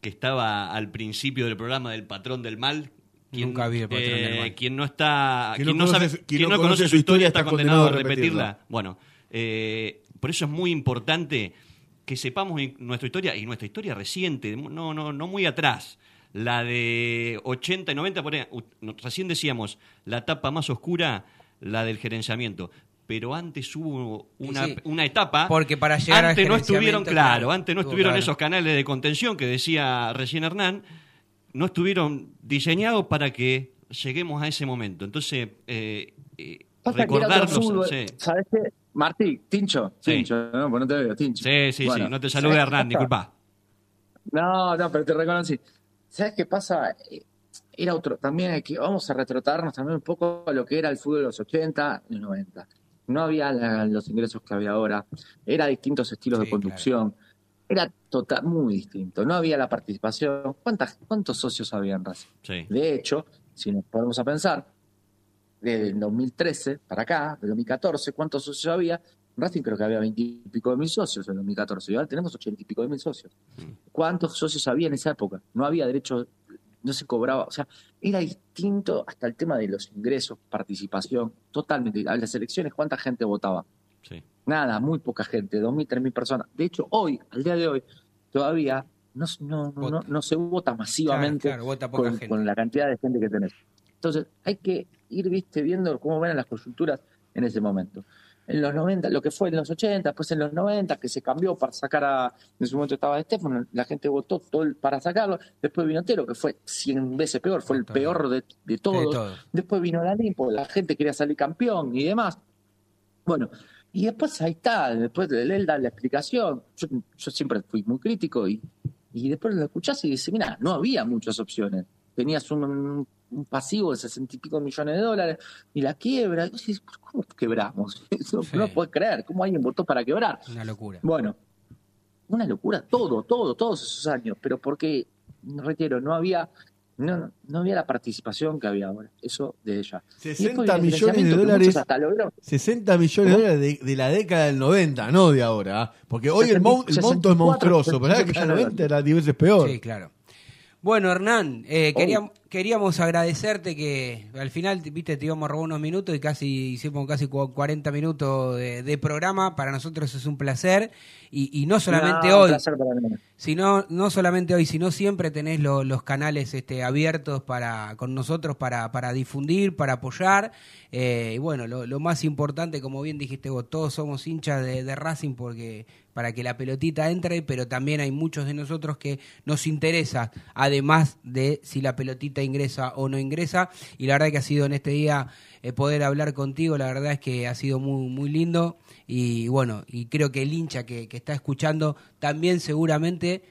que estaba al principio del programa del patrón del mal? Nunca vi el patrón del mal. Quien no está, Quien quien, no no, conoce sabe, su- quien no conoce su historia está condenado a repetirla. Bueno, eh, por eso es muy importante que sepamos nuestra historia y nuestra historia reciente, no, no, no muy atrás. La de 80 y 90, por ahí, no, recién decíamos, la etapa más oscura, la del gerenciamiento. Pero antes hubo una, Sí, una etapa. Porque para llegar al antes no estuvieron, claro, claro, antes no estuvieron claro. esos canales de contención que decía recién Hernán, no estuvieron diseñados para que lleguemos a ese momento. Entonces, eh, eh, recordarlos. sí. ¿Sabes qué? Martí, Tincho, Sí. Tincho, no, pues no te veo, Tincho. Sí, sí, Bueno, sí. No te salude ¿sabes qué Hernán, disculpa. No, no, pero te reconocí. ¿Sabes qué pasa? Era otro, también hay que, vamos a retrotraernos también un poco a lo que era el fútbol de los 80 y los 90. no había la- los ingresos que había ahora, era distintos estilos Sí, de conducción, era total, muy distinto, no había la participación. ¿Cuántas, ¿Cuántos socios había en Racing? Sí. De hecho, si nos ponemos a pensar, desde el 2013 para acá, del 2014, ¿cuántos socios había? En Racing creo que había 20 y pico de mil socios en el 2014, y ahora tenemos 80 y pico de mil socios. ¿Cuántos socios había en esa época? No había derecho, no se cobraba, o sea, era distinto hasta el tema de los ingresos, participación, totalmente. A las elecciones, ¿cuánta gente votaba? Sí. Nada, muy poca gente, 2.000, 3.000 personas. De hecho, hoy, al día de hoy, todavía no, no, no, no se vota masivamente Claro, claro, vota poca con, gente. con la cantidad de gente que tenés. Entonces, hay que ir viste viendo cómo van las coyunturas en ese momento. En los 90, lo que fue en los 80, después en los 90, que se cambió para sacar a. En su momento estaba Estefano, la gente votó todo el- para sacarlo. Después vino Otero, que fue 100 veces peor, fue el peor de, de todos. Después vino la Limpo, la gente quería salir campeón y demás. Bueno, y después ahí está, después de él da la explicación. Yo, yo siempre fui muy crítico y, y después lo escuchás y dices, mira, no había muchas opciones. Tenías un, un pasivo de sesenta y pico millones de dólares y la quiebra. Y vos decís, ¿cómo quebramos? No, Sí. no puedes creer, ¿cómo alguien votó para quebrar? Una locura. Bueno, una locura, todo, todo, todos esos años, pero porque, reitero, no había, no, no había la participación que había ahora, eso de ella. Y después 60 vino el millones de dólares. hasta lograron. 60 millones de dólares de, de la década del 90, no de ahora. ¿ah? Porque hoy el, mon- el 64, monto es monstruoso, pero la 65 década del millones de 90 era 10 veces peor. Sí, claro. Bueno, Hernán, eh, Oh. queríamos, queríamos agradecerte que al final, viste, te íbamos a robar unos minutos y casi hicimos casi cu- 40 minutos de, de programa. Para nosotros es un placer. Y, y no solamente No, hoy, sino no solamente hoy, sino siempre tenés lo- los canales este, abiertos para con nosotros para, para difundir, para apoyar. Eh, y bueno, lo, lo más importante, como bien dijiste vos, todos somos hinchas de, de Racing porque para que la pelotita entre, pero también hay muchos de nosotros que nos interesa, además de si la pelotita ingresa o no ingresa. Y la verdad que ha sido en este día eh, poder hablar contigo, la verdad es que ha sido muy, muy lindo. Y bueno, y creo que el hincha que, está escuchando también seguramente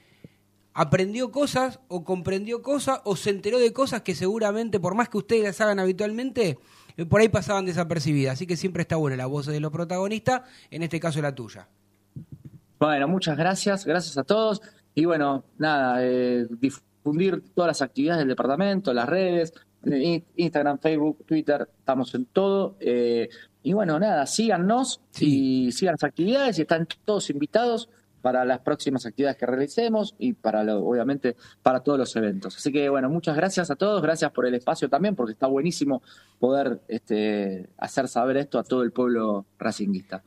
aprendió cosas o comprendió cosas o se enteró de cosas que seguramente, por más que ustedes las hagan habitualmente, eh, por ahí pasaban desapercibidas. Así que siempre está buena la voz de los protagonistas, en este caso la tuya. Bueno, muchas gracias, gracias a todos. Y bueno, nada, eh, difundir todas las actividades del departamento, las redes, eh, Instagram, Facebook, Twitter, estamos en todo. eh, y bueno, nada, síganos Sí. y sigan las actividades y están todos invitados para las próximas actividades que realicemos y para lo, obviamente para todos los eventos. Así que bueno, muchas gracias a todos, gracias por el espacio también, porque está buenísimo poder este, hacer saber esto a todo el pueblo racinguista.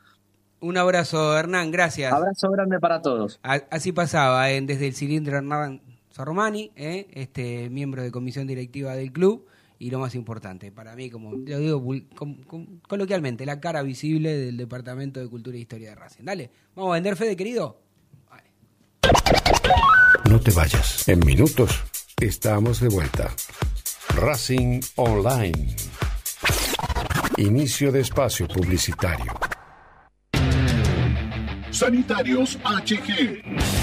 Un abrazo, Hernán, gracias. Abrazo grande para todos. A- Así pasaba, eh, desde el cilindro Hernán Sormani, eh, este miembro de comisión directiva del club, y lo más importante, para mí, como lo digo vul- com- com- coloquialmente, la cara visible del Departamento de Cultura e Historia de Racing. Dale, vamos a vender, Fede, querido. Vale. No te vayas. En minutos estamos de vuelta. Racing Online. Inicio de espacio publicitario. Sanitarios HG.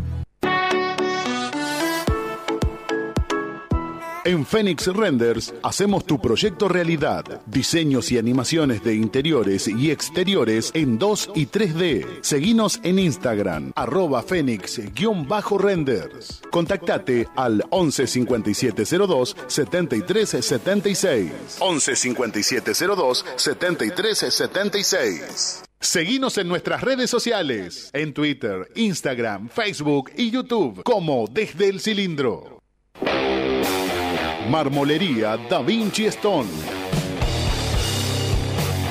En Phoenix Renders hacemos tu proyecto realidad. Diseños y animaciones de interiores y exteriores en 2 y 3D. Seguinos en Instagram, arroba Fénix-renders. Contactate al 11 5702 7376. 11 5702 7376. Seguinos en nuestras redes sociales, en Twitter, Instagram, Facebook y YouTube como Desde el Cilindro. Marmolería Da Vinci Stone.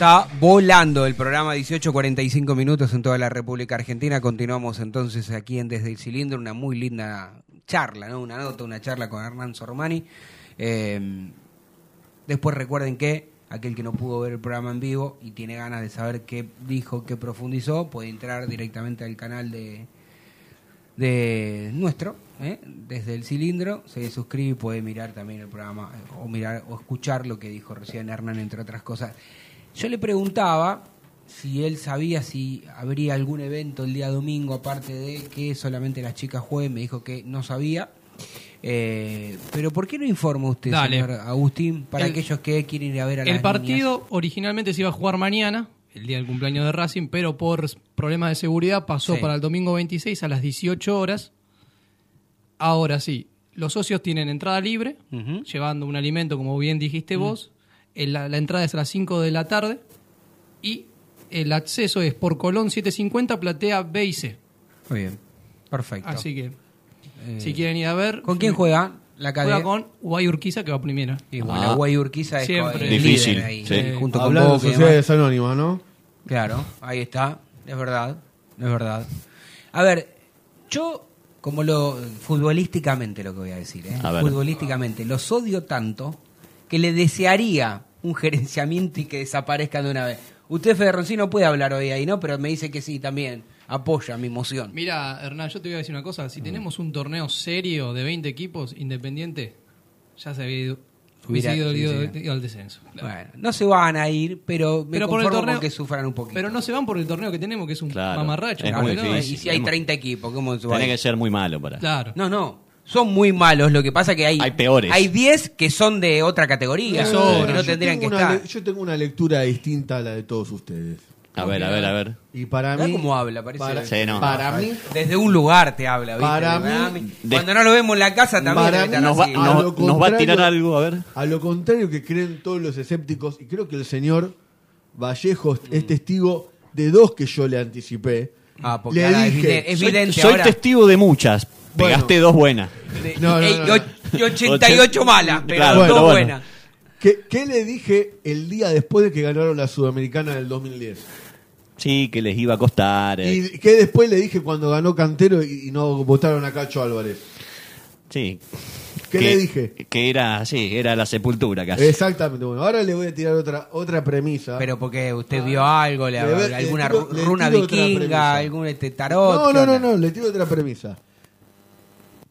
Está volando el programa 18.45 minutos en toda la República Argentina. Continuamos entonces aquí en Desde el Cilindro, una muy linda charla, ¿no? Una nota, una charla con Hernán Sormani. Eh, después recuerden que aquel que no pudo ver el programa en vivo y tiene ganas de saber qué dijo, qué profundizó, puede entrar directamente al canal de, de nuestro, ¿eh? desde el cilindro, se suscribe y puede mirar también el programa eh, o mirar o escuchar lo que dijo recién Hernán, entre otras cosas. Yo le preguntaba si él sabía si habría algún evento el día domingo, aparte de que solamente las chicas jueguen, me dijo que no sabía. Eh, pero ¿por qué no informa usted, Dale. señor Agustín, para El- aquellos que quieren ir a ver a las El partido originalmente se iba a jugar mañana, el día del cumpleaños de Racing, pero por problemas de seguridad pasó Sí. para el domingo 26 a las 18 horas. Ahora sí, los socios tienen entrada libre, llevando un alimento, como bien dijiste vos. El- la, la entrada es a las 5 de la tarde y el acceso es por Colón 750, platea B y C. Muy bien, perfecto. Así que, Eh, si quieren ir a ver... ¿Con quién juega la Juega cadena? con Guay Urquiza, que va primero. Y bueno, Ah. Guay Urquiza es Siempre. Difícil, líder ahí, sí. eh, junto con Hablando demás. sociedades anónimas, ¿no? Claro, ahí está, es verdad, es verdad. A ver, yo, como lo futbolísticamente lo que voy a decir, ¿eh? A ver. futbolísticamente, los odio tanto que le desearía un gerenciamiento y que desaparezcan de una vez. Usted, Federroncín, no puede hablar hoy ahí, ¿no? Pero me dice que sí, también apoya mi moción. Mira, Hernán, yo te voy a decir una cosa. Si tenemos un torneo serio de 20 equipos, independiente, ya se había ido, Hubiera- hubiese ido, sí, ido- sí. ido al descenso. claro. Bueno, no se van a ir, pero me Pero por el conformo torneo- con que sufran un poquito. Pero no se van por el torneo que tenemos, que es un Claro, mamarracho. es Claro, muy ¿no? Y si hay 30 equipos, ¿cómo se va a Tiene que ser muy malo para. Claro. No, no. Son muy malos. Lo que pasa que hay. Hay peores. Hay 10 que son de otra categoría. Eso, que no tendrían que estar. le- yo tengo una lectura distinta a la de todos ustedes. A ver, a ver, a ver. Y para mí. cómo habla, parece- Para, Sí, no. para mí. Desde un lugar te habla, ¿viste? Para mí- Cuando no lo vemos en la casa también. Mí- Nos va, a nos- lo nos va a contrario- tirar algo, a ver. A lo contrario que creen todos los escépticos, y creo que el señor Vallejos es testigo de dos que yo le anticipé. Ah, porque le ahora es dije, es Soy, evidente soy ahora. testigo de muchas. Bueno. Pegaste dos buenas. No, no, Ey, no, y no. och- y 88 malas, pero Claro, dos pero bueno. buenas. ¿Qué, qué le dije el día después de que ganaron la Sudamericana del 2010? Sí, que les iba a costar. eh. ¿Y qué después le dije cuando ganó Cantero y, y no votaron a Cacho Álvarez? Sí. ¿Qué Que- le dije? Que era, sí, era la sepultura casi. Exactamente. Bueno, ahora le voy a tirar otra otra premisa. Pero porque usted vio algo, le, Le alguna tiro- ru- le runa vikinga, algún este tarot. no, ¿qué no, no, no, le tiro otra premisa.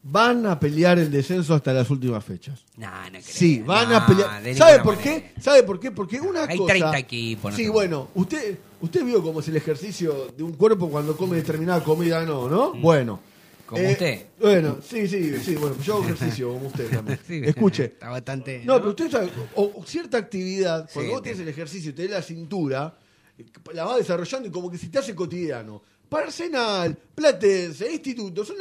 Van a pelear el descenso hasta las últimas fechas. No, no creo. Sí, van No, a pelear. ¿Sabe por manera. qué? ¿Sabe por qué? Porque una Hay cosa. 30 equipos, no Sí, bueno, usted Usted vio cómo es el ejercicio de un cuerpo cuando come determinada comida, no, ¿no? Bueno. Como Eh, usted. Bueno, sí, sí, sí, bueno, yo hago ejercicio como usted también. Sí, Escuche. Está bastante. No, pero usted sabe, o, cierta actividad, cuando Sí, vos tienes el ejercicio y tenés la cintura, eh, la vas desarrollando y como que se te hace cotidiano. Para Arsenal, Platense, Instituto, son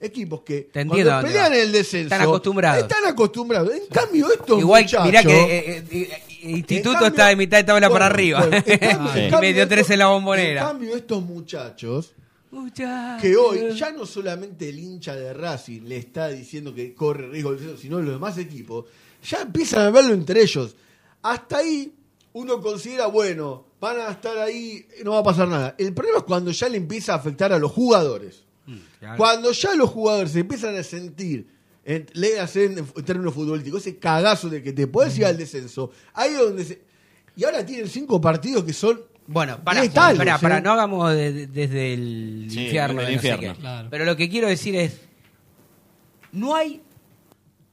equipos que Te entiendo cuando pelean en el descenso Están acostumbrados. Están acostumbrados. En cambio, estos Igual, muchachos... mirá que eh, eh, eh, Instituto cambio- está de mitad de tabla para arriba. bueno, en cambio- en cambio tres en la estos- bombonera. En cambio, estos muchachos Muchachos. que hoy ya no solamente el hincha de Racing le está diciendo que corre riesgo el descenso, sino los demás equipos, ya empiezan a verlo entre ellos. Hasta ahí uno considera, bueno, van a estar ahí, no va a pasar nada. El problema es cuando ya le empieza a afectar a los jugadores. claro. Cuando ya los jugadores se empiezan a sentir, en, le hacen en términos futbolísticos, ese cagazo de que te puedes ir al descenso, ahí es donde se... Y ahora tienen cinco partidos que son Bueno, para, letales, para, para, ¿eh? no hagamos de- de- desde el Sí, infierno. el de no sé infierno. qué. Claro. Pero lo que quiero decir es, no hay,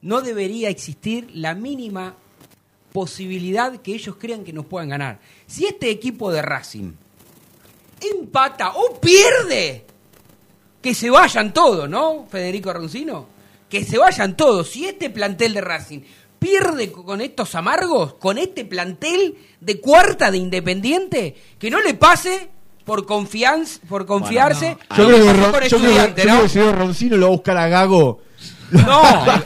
no debería existir la mínima posibilidad que ellos crean que nos puedan ganar. Si este equipo de Racing empata o pierde, que se vayan todos, ¿no, Federico Roncino? Que se vayan todos. Si este plantel de Racing pierde con estos amargos, con este plantel de cuarta de Independiente, que no le pase por confianza, por confiarse. Yo creo que, Ron- yo creo que- Estudiante, yo ¿no? creo que el señor Roncino lo va a buscar a Gago. No,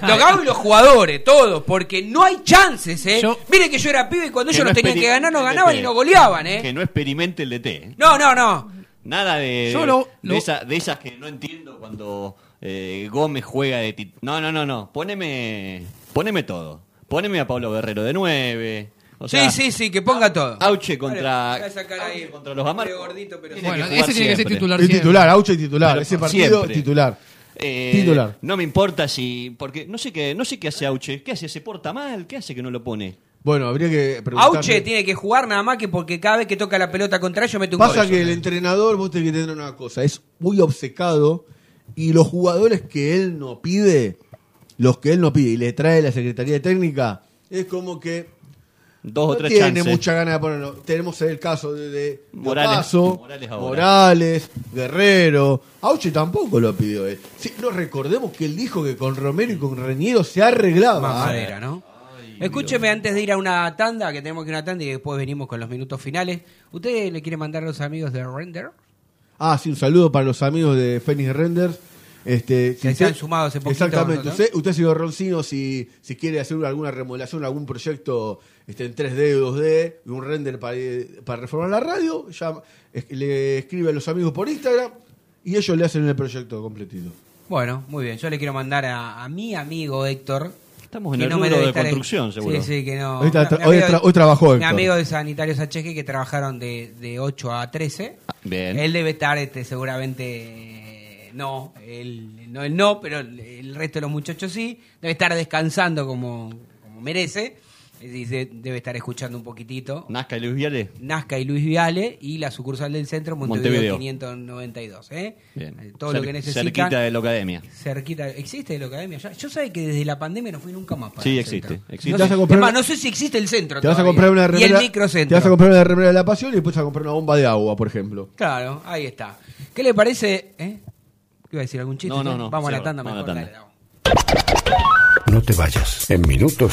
los Gago y los jugadores, todos, porque no hay chances, ¿eh? Yo- Mire que yo era pibe y cuando ellos no los tenían que ganar, no ganaban y no goleaban, ¿eh? Que no experimente el DT. ¿eh? No, no, no. Nada de, Yo lo- de, lo- esa- de esas que no entiendo cuando eh, Gómez juega de tit- No, no, no, no. Poneme, poneme todo. Poneme a Pablo Guerrero de 9. O sea, sí, sí, sí, que ponga todo. Auche contra, Vale, voy a sacar ahí. Auche contra los gordito, pero Tiene Bueno, que jugar ese tiene que ser siempre. titular El siempre. titular, Auche y titular. Pero Ese partido, siempre. titular. Eh, Titular. No me importa si. Porque no sé qué, no sé qué hace Auche. ¿Qué hace? ¿Se porta mal? ¿Qué hace que no lo pone? Bueno, habría que preguntarle. Auche tiene que jugar nada más que porque cada vez que toca la pelota contra ellos mete un Pasa gol. que el entrenador, vos tenés que tener una cosa, es muy obcecado y los jugadores que él no pide, los que él no pide y le trae la Secretaría Técnica, es como que Dos o tres tiene chances. mucha ganas de ponerlo. Tenemos el caso de, de Morales. Opaso, Morales ahora. Morales, Guerrero. Auche tampoco lo pidió él. Sí, no recordemos que él dijo que con Romero y con Reñero se arreglaba. Mamadera, ¿no? Escúcheme antes de ir a una tanda, que tenemos que ir a una tanda y después venimos con los minutos finales. ¿Usted le quiere mandar a los amigos de Render? Ah, sí, un saludo para los amigos de Phoenix Renders. Este, Que se han sumado hace poquito, Exactamente. ¿no? Usted, usted señor Roncino, si, si quiere hacer alguna remodelación, algún proyecto este, en 3D o 2D, y un render para, para reformar la radio, ya es- le escribe a los amigos por Instagram y ellos le hacen el proyecto completito. Bueno, muy bien. Yo le quiero mandar a, a mi amigo Héctor. Estamos en el no debe de construcción, seguro. Sí, sí, que no. Hoy tra- Mi hoy tra- hoy trabajó Mi Héctor. amigo de Sanitarios HG que trabajaron de, de 8 a 13. Bien. Él debe estar este, seguramente. No, él no, él no, pero el- el resto de los muchachos sí. Debe estar descansando como, como merece. Y dice, debe estar escuchando un poquitito. Nazca y Luis Viale. Nazca y Luis Viale y la sucursal del centro Montevideo, Montevideo. 592. ¿eh? Bien. Eh, Todo lo que necesitan. Cerquita de la academia. Cerquita. ¿Existe la academia ya? Yo sé que desde la pandemia no fui nunca más para Sí, el existe, centro. existe. No, sé, a comprar no sé si existe el centro Te vas a comprar una Y remera. el microcentro. Te vas a comprar una remera de la pasión y después vas a comprar una bomba de agua, por ejemplo. Claro, ahí está. ¿Qué le parece? ¿Eh? ¿Qué iba a decir? ¿Algún chiste? No, no, no, Vamos a la tanda vamos a mejor. la dale, tanda. vamos. No te vayas. En minutos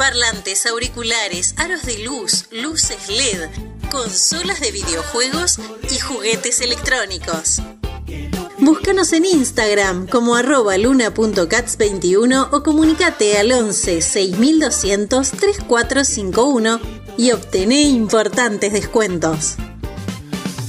Parlantes, auriculares, aros de luz, luces LED, consolas de videojuegos y juguetes electrónicos. Búscanos en Instagram como arroba luna.cats21 o comunicate al 11 6200 3451 y obtené importantes descuentos.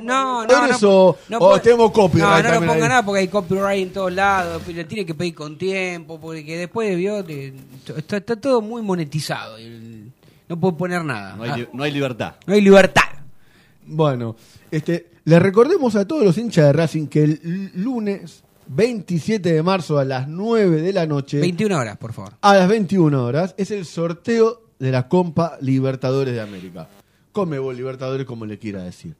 no, no, no, eso, no, oh, puede- tenemos copyright No, no lo ponga ahí. nada porque hay copyright en todos lados. Le tiene que pedir con tiempo porque después vio está, está todo muy monetizado. El- No puedo poner nada. No hay, li- no hay libertad. no hay libertad. Bueno, este, le recordemos a todos los hinchas de Racing que el lunes 27 de marzo a las 9 de la noche, 21 horas, por favor. a las 21 horas, es el sorteo de la Compa Libertadores de América. Comebol Libertadores, como le quiera decir.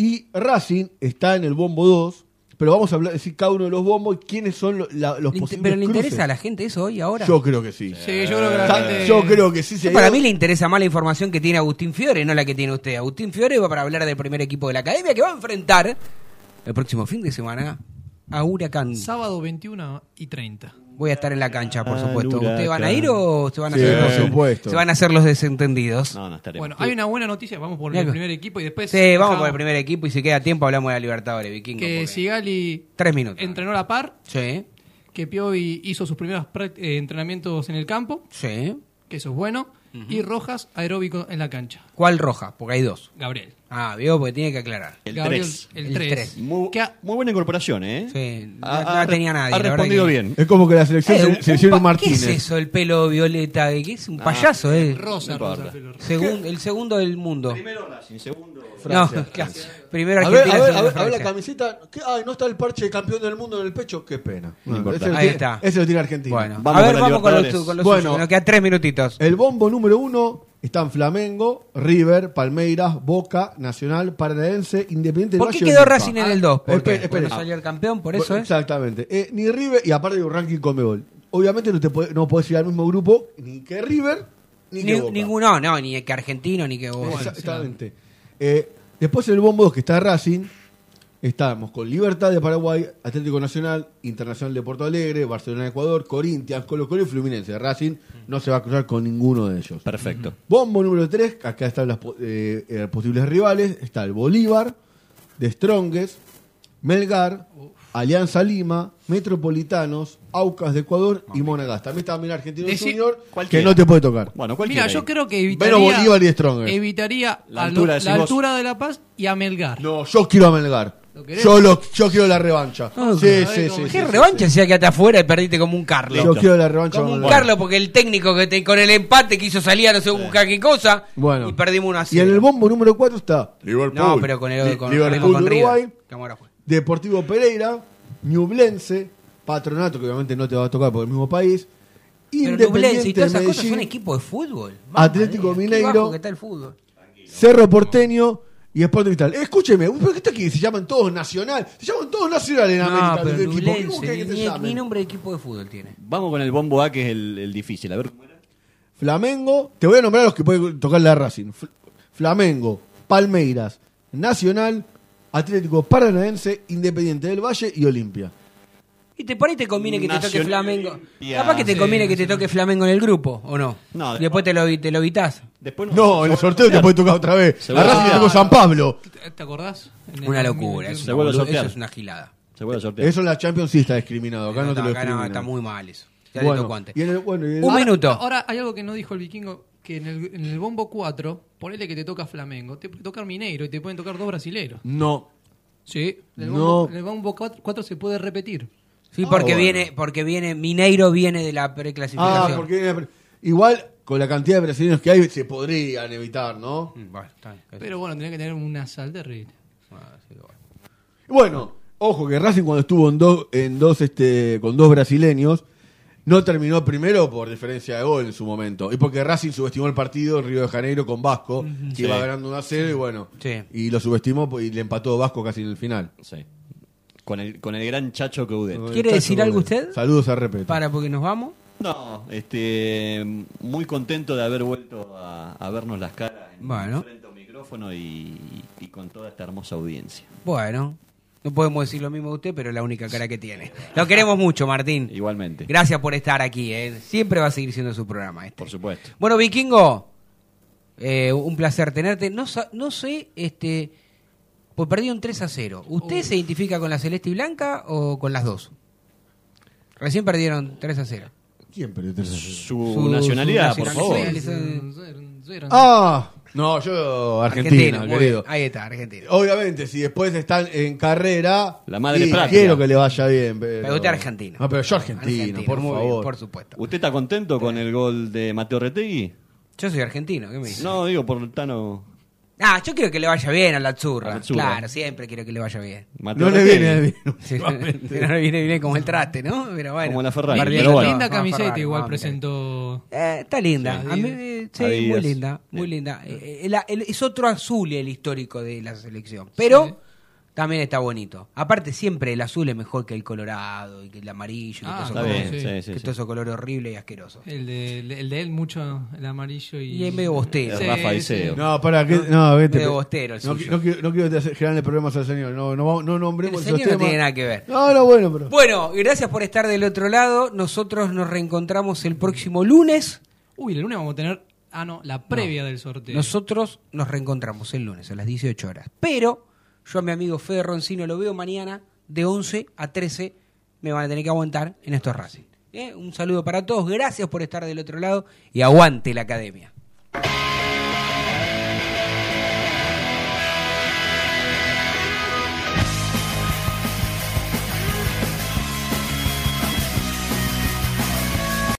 Y Racing está en el bombo 2, pero vamos a hablar, decir cada uno de los bombos y quiénes son lo- la- los Le inter- posibles ¿Pero le cruces. interesa a la gente eso hoy, ahora? Yo creo que sí. Sí, yo creo que la gente... Yo creo que sí. se Para ido- mí le interesa más la información que tiene Agustín Fiore, no la que tiene usted. Agustín Fiore va para hablar del primer equipo de la academia que va a enfrentar el próximo fin de semana a Huracán. Sábado 21 y 30. Voy a estar en la cancha, por Al supuesto. ¿Ustedes van a ir o se van a, Sí, hacer, por supuesto. se van a hacer los desentendidos? No, no estaremos. Bueno, hay una buena noticia. Vamos por el primer equipo y después... Sí, vamos por el primer equipo y si queda tiempo hablamos de la Libertadores, Vikingo. Que Sigali Tres minutos. entrenó a la par, Sí, que Piovi hizo sus primeros eh, entrenamientos en el campo, sí. que eso es bueno, y Rojas aeróbico en la cancha. ¿Cuál roja? Porque hay dos. Gabriel. Ah, vio, porque tiene que aclarar. El Gabriel, 3. El El 3. tres. Muy, ha- muy buena incorporación, ¿eh? Sí, no, Ha- no ha la tenía nadie. Ha respondido que- bien. Es como que la selección Eh, se, un- se un hicieron pa- Martínez. ¿Qué es eso, el pelo violeta? ¿Qué es? Un payaso, eh. Rosa, No Rosa, pelo rosa. Segun- el segundo del mundo. Primero Racing, segundo No, claro. Primero A ver, a ver, segundo a ver, a ver la camiseta. ¿Qué? Ay, no está el parche de campeón del mundo en el pecho. Qué pena. No importa. ese, lo Ahí tiene, está. ese lo tiene Argentina. Bueno, Vamos a ver, con vamos con los, con los Bueno. suyos, que nos quedan tres minutitos. El bombo número uno están Flamengo, River, Palmeiras, Boca, Nacional, Paranaense, Independiente del ¿Por qué Valle quedó Boca. Racing en el 2? ¿Por Espere, qué? espere. Porque salió el campeón, por eso, Bueno, ¿eh? Exactamente. Eh, ni River, y aparte de un ranking Comebol. Obviamente no, te puede- no podés ir al mismo grupo ni que River ni, que Ni, Boca. ninguno, no, ni que argentino, ni que vos. Exactamente. Eh, después el bombo 2 que está Racing, estamos con Libertad de Paraguay, Atlético Nacional, Internacional de Porto Alegre, Barcelona de Ecuador, Corinthians, Colo Colo y Fluminense. Racing no se va a cruzar con ninguno de ellos. Perfecto. Bombo número 3, acá están las po- eh, eh, posibles rivales, está el Bolívar, de Strongest, Melgar, Alianza Lima, Metropolitanos, Aucas de Ecuador y Monagas. También está bien Argentino Junior, que Cualquiera. no te puede tocar. Bueno, Mira, cualquiera. yo ahí. creo que evitaría, Menos Bolívar y Strongest. evitaría La a lo- altura, la decís vos. altura de La Paz y a Melgar. No, yo quiero a Melgar. ¿Lo querés? Yo, lo, yo quiero la revancha. Ah, sí, a ver sí, cómo sí, ¿Qué sí, revancha si quedaste afuera y perdiste como un Carlos? Yo quiero la revancha. Como con un Melgar. Carlos, porque el técnico que te- con el empate quiso salir a no sé buscar qué cosa Bueno. y perdimos una Y en el bombo número 4 está Liverpool, No, pero con el Li- con, Liverpool con River, Uruguay, que. Deportivo Pereira, Ñublense, Patronato, que obviamente no te va a tocar por el mismo país, Pero Independiente Nublense y todas de esas cosas son equipos de fútbol. Atlético Qué Mineiro. bajo que está el fútbol. Cerro Porteño y Sporting Cristal. Escúcheme, ¿pero qué está aquí? Se llaman todos nacional. Se llaman todos nacional en No, América. pero los equipos. ¿Cómo Nublense, querés que te ni, llamen? ni nombre de equipo de fútbol tiene. Vamos con el bombo A, que es el, el difícil. A ver. Flamengo, te voy a nombrar los que pueden tocar la Racing. Fl- Flamengo, Palmeiras, Nacional, Atlético Paranaense, Independiente del Valle y Olimpia. ¿Y te por ahí te conviene que te toque Flamengo? Capaz que te Sí, conviene que te toque Flamengo en el grupo, ¿o no? No, Y después te lo, te lo. Después No, en el sorteo te puede tocar otra vez. Se A vuelve Racing a te sortear. tocó San Pablo. ¿Te, acordás? En Una 2021. locura, eso, Se vuelve a boludo, sortear. eso es una gilada. Se vuelve a sortear. Eso en la Champions sí está discriminado. Acá no, te lo acá no, está muy mal eso. Ya le bueno, tocó antes. y en el- bueno, y en el- Un Ahora- minuto. Ahora hay algo que no dijo el vikingo, que en el, en el bombo 4, ponele que te toca Flamengo, te puede tocar Mineiro y te pueden tocar dos brasileros. No. Sí, en el No. bombo, en el bombo 4, se puede repetir. Sí, porque Ah, bueno. viene, porque viene, Mineiro viene de la Ah, preclasificación. porque igual con la cantidad de brasileños que hay se podrían evitar, ¿no? Mm, bueno, está bien, casi. Pero bueno, tenía que tener una sal terrible. Ah, sí, bueno. Bueno, ojo que Racing cuando estuvo en dos, en dos este, con dos brasileños, no terminó primero por diferencia de gol en su momento. Y porque Racing subestimó el partido en Río de Janeiro con Vasco, que Sí. iba ganando 1 a 0 y bueno. Sí. Y lo subestimó y le empató Vasco casi en el final. Sí. Con el, con el gran Chacho Coudet. ¿Quiere decir algo usted? Saludos a Repeto. Para, porque nos vamos. No, este, muy contento de haber vuelto a, a vernos las caras en Bueno. frente a un micrófono y, y con toda esta hermosa audiencia. Bueno, no podemos decir lo mismo de usted, pero es la única cara que tiene. Lo queremos mucho, Martín. Igualmente, Gracias por estar aquí. ¿eh? Siempre va a seguir siendo su programa. Este. por supuesto. Bueno, Vikingo, eh, un placer tenerte. No, no sé, este, pues perdieron 3 a 0. ¿Usted se identifica con la celeste y blanca o con las dos? Recién perdieron 3 a 0. ¿Quién perdió tres a cero? Su, Su- nacionalidad, su por favor. Ah, no, yo Argentina, muy querido. Ahí está, Argentina. Obviamente, si después están en carrera, La madre patria. quiero que le vaya bien. Pero, Pero usted argentino. No, pero yo argentino, Argentino, por muy favor. bien, por supuesto. ¿Usted está contento con el gol de Mateo Retegui? Yo soy argentino, ¿qué me dice? No, digo por Tano. Ah, yo quiero que le vaya bien a la zurra. A la Azzurra. Claro, siempre quiero que le vaya bien. Mateo No le viene bien. Sí, no le viene bien como el traste, ¿no? Pero bueno. Como la Ferrari, Perdiendo pero bueno. Linda camiseta Ferrari, igual presentó. Eh, está linda. Sí. A mí, eh, sí, muy linda, muy linda. Eh, eh, el- es otro azul el histórico de la selección. Pero Sí. También está bonito. Aparte, siempre el azul es mejor que el colorado y que el amarillo. y que Ah, todo eso Está color- bien, sí. sí, sí, que sí. todo eso color horrible y asqueroso. El de, el de él mucho, el amarillo y. Y es medio bostero. Rafa. Iseo. No, para que. No, vete. Medio bostero el no, suyo. no quiero, no quiero generarle problemas al señor. No, no, no nombremos El esos señor no temas. tiene nada que ver. No, no, bueno, pero. Bueno, gracias por estar del otro lado. Nosotros nos reencontramos el próximo lunes. Uy, el lunes vamos a tener. Ah, no, la previa del sorteo. Nosotros nos reencontramos el lunes a las 18 horas. Pero yo a mi amigo Fede Roncino lo veo mañana de 11 a 13. Me van a tener que aguantar en estos Racing. ¿Eh? Un saludo para todos. Gracias por estar del otro lado y aguante la academia.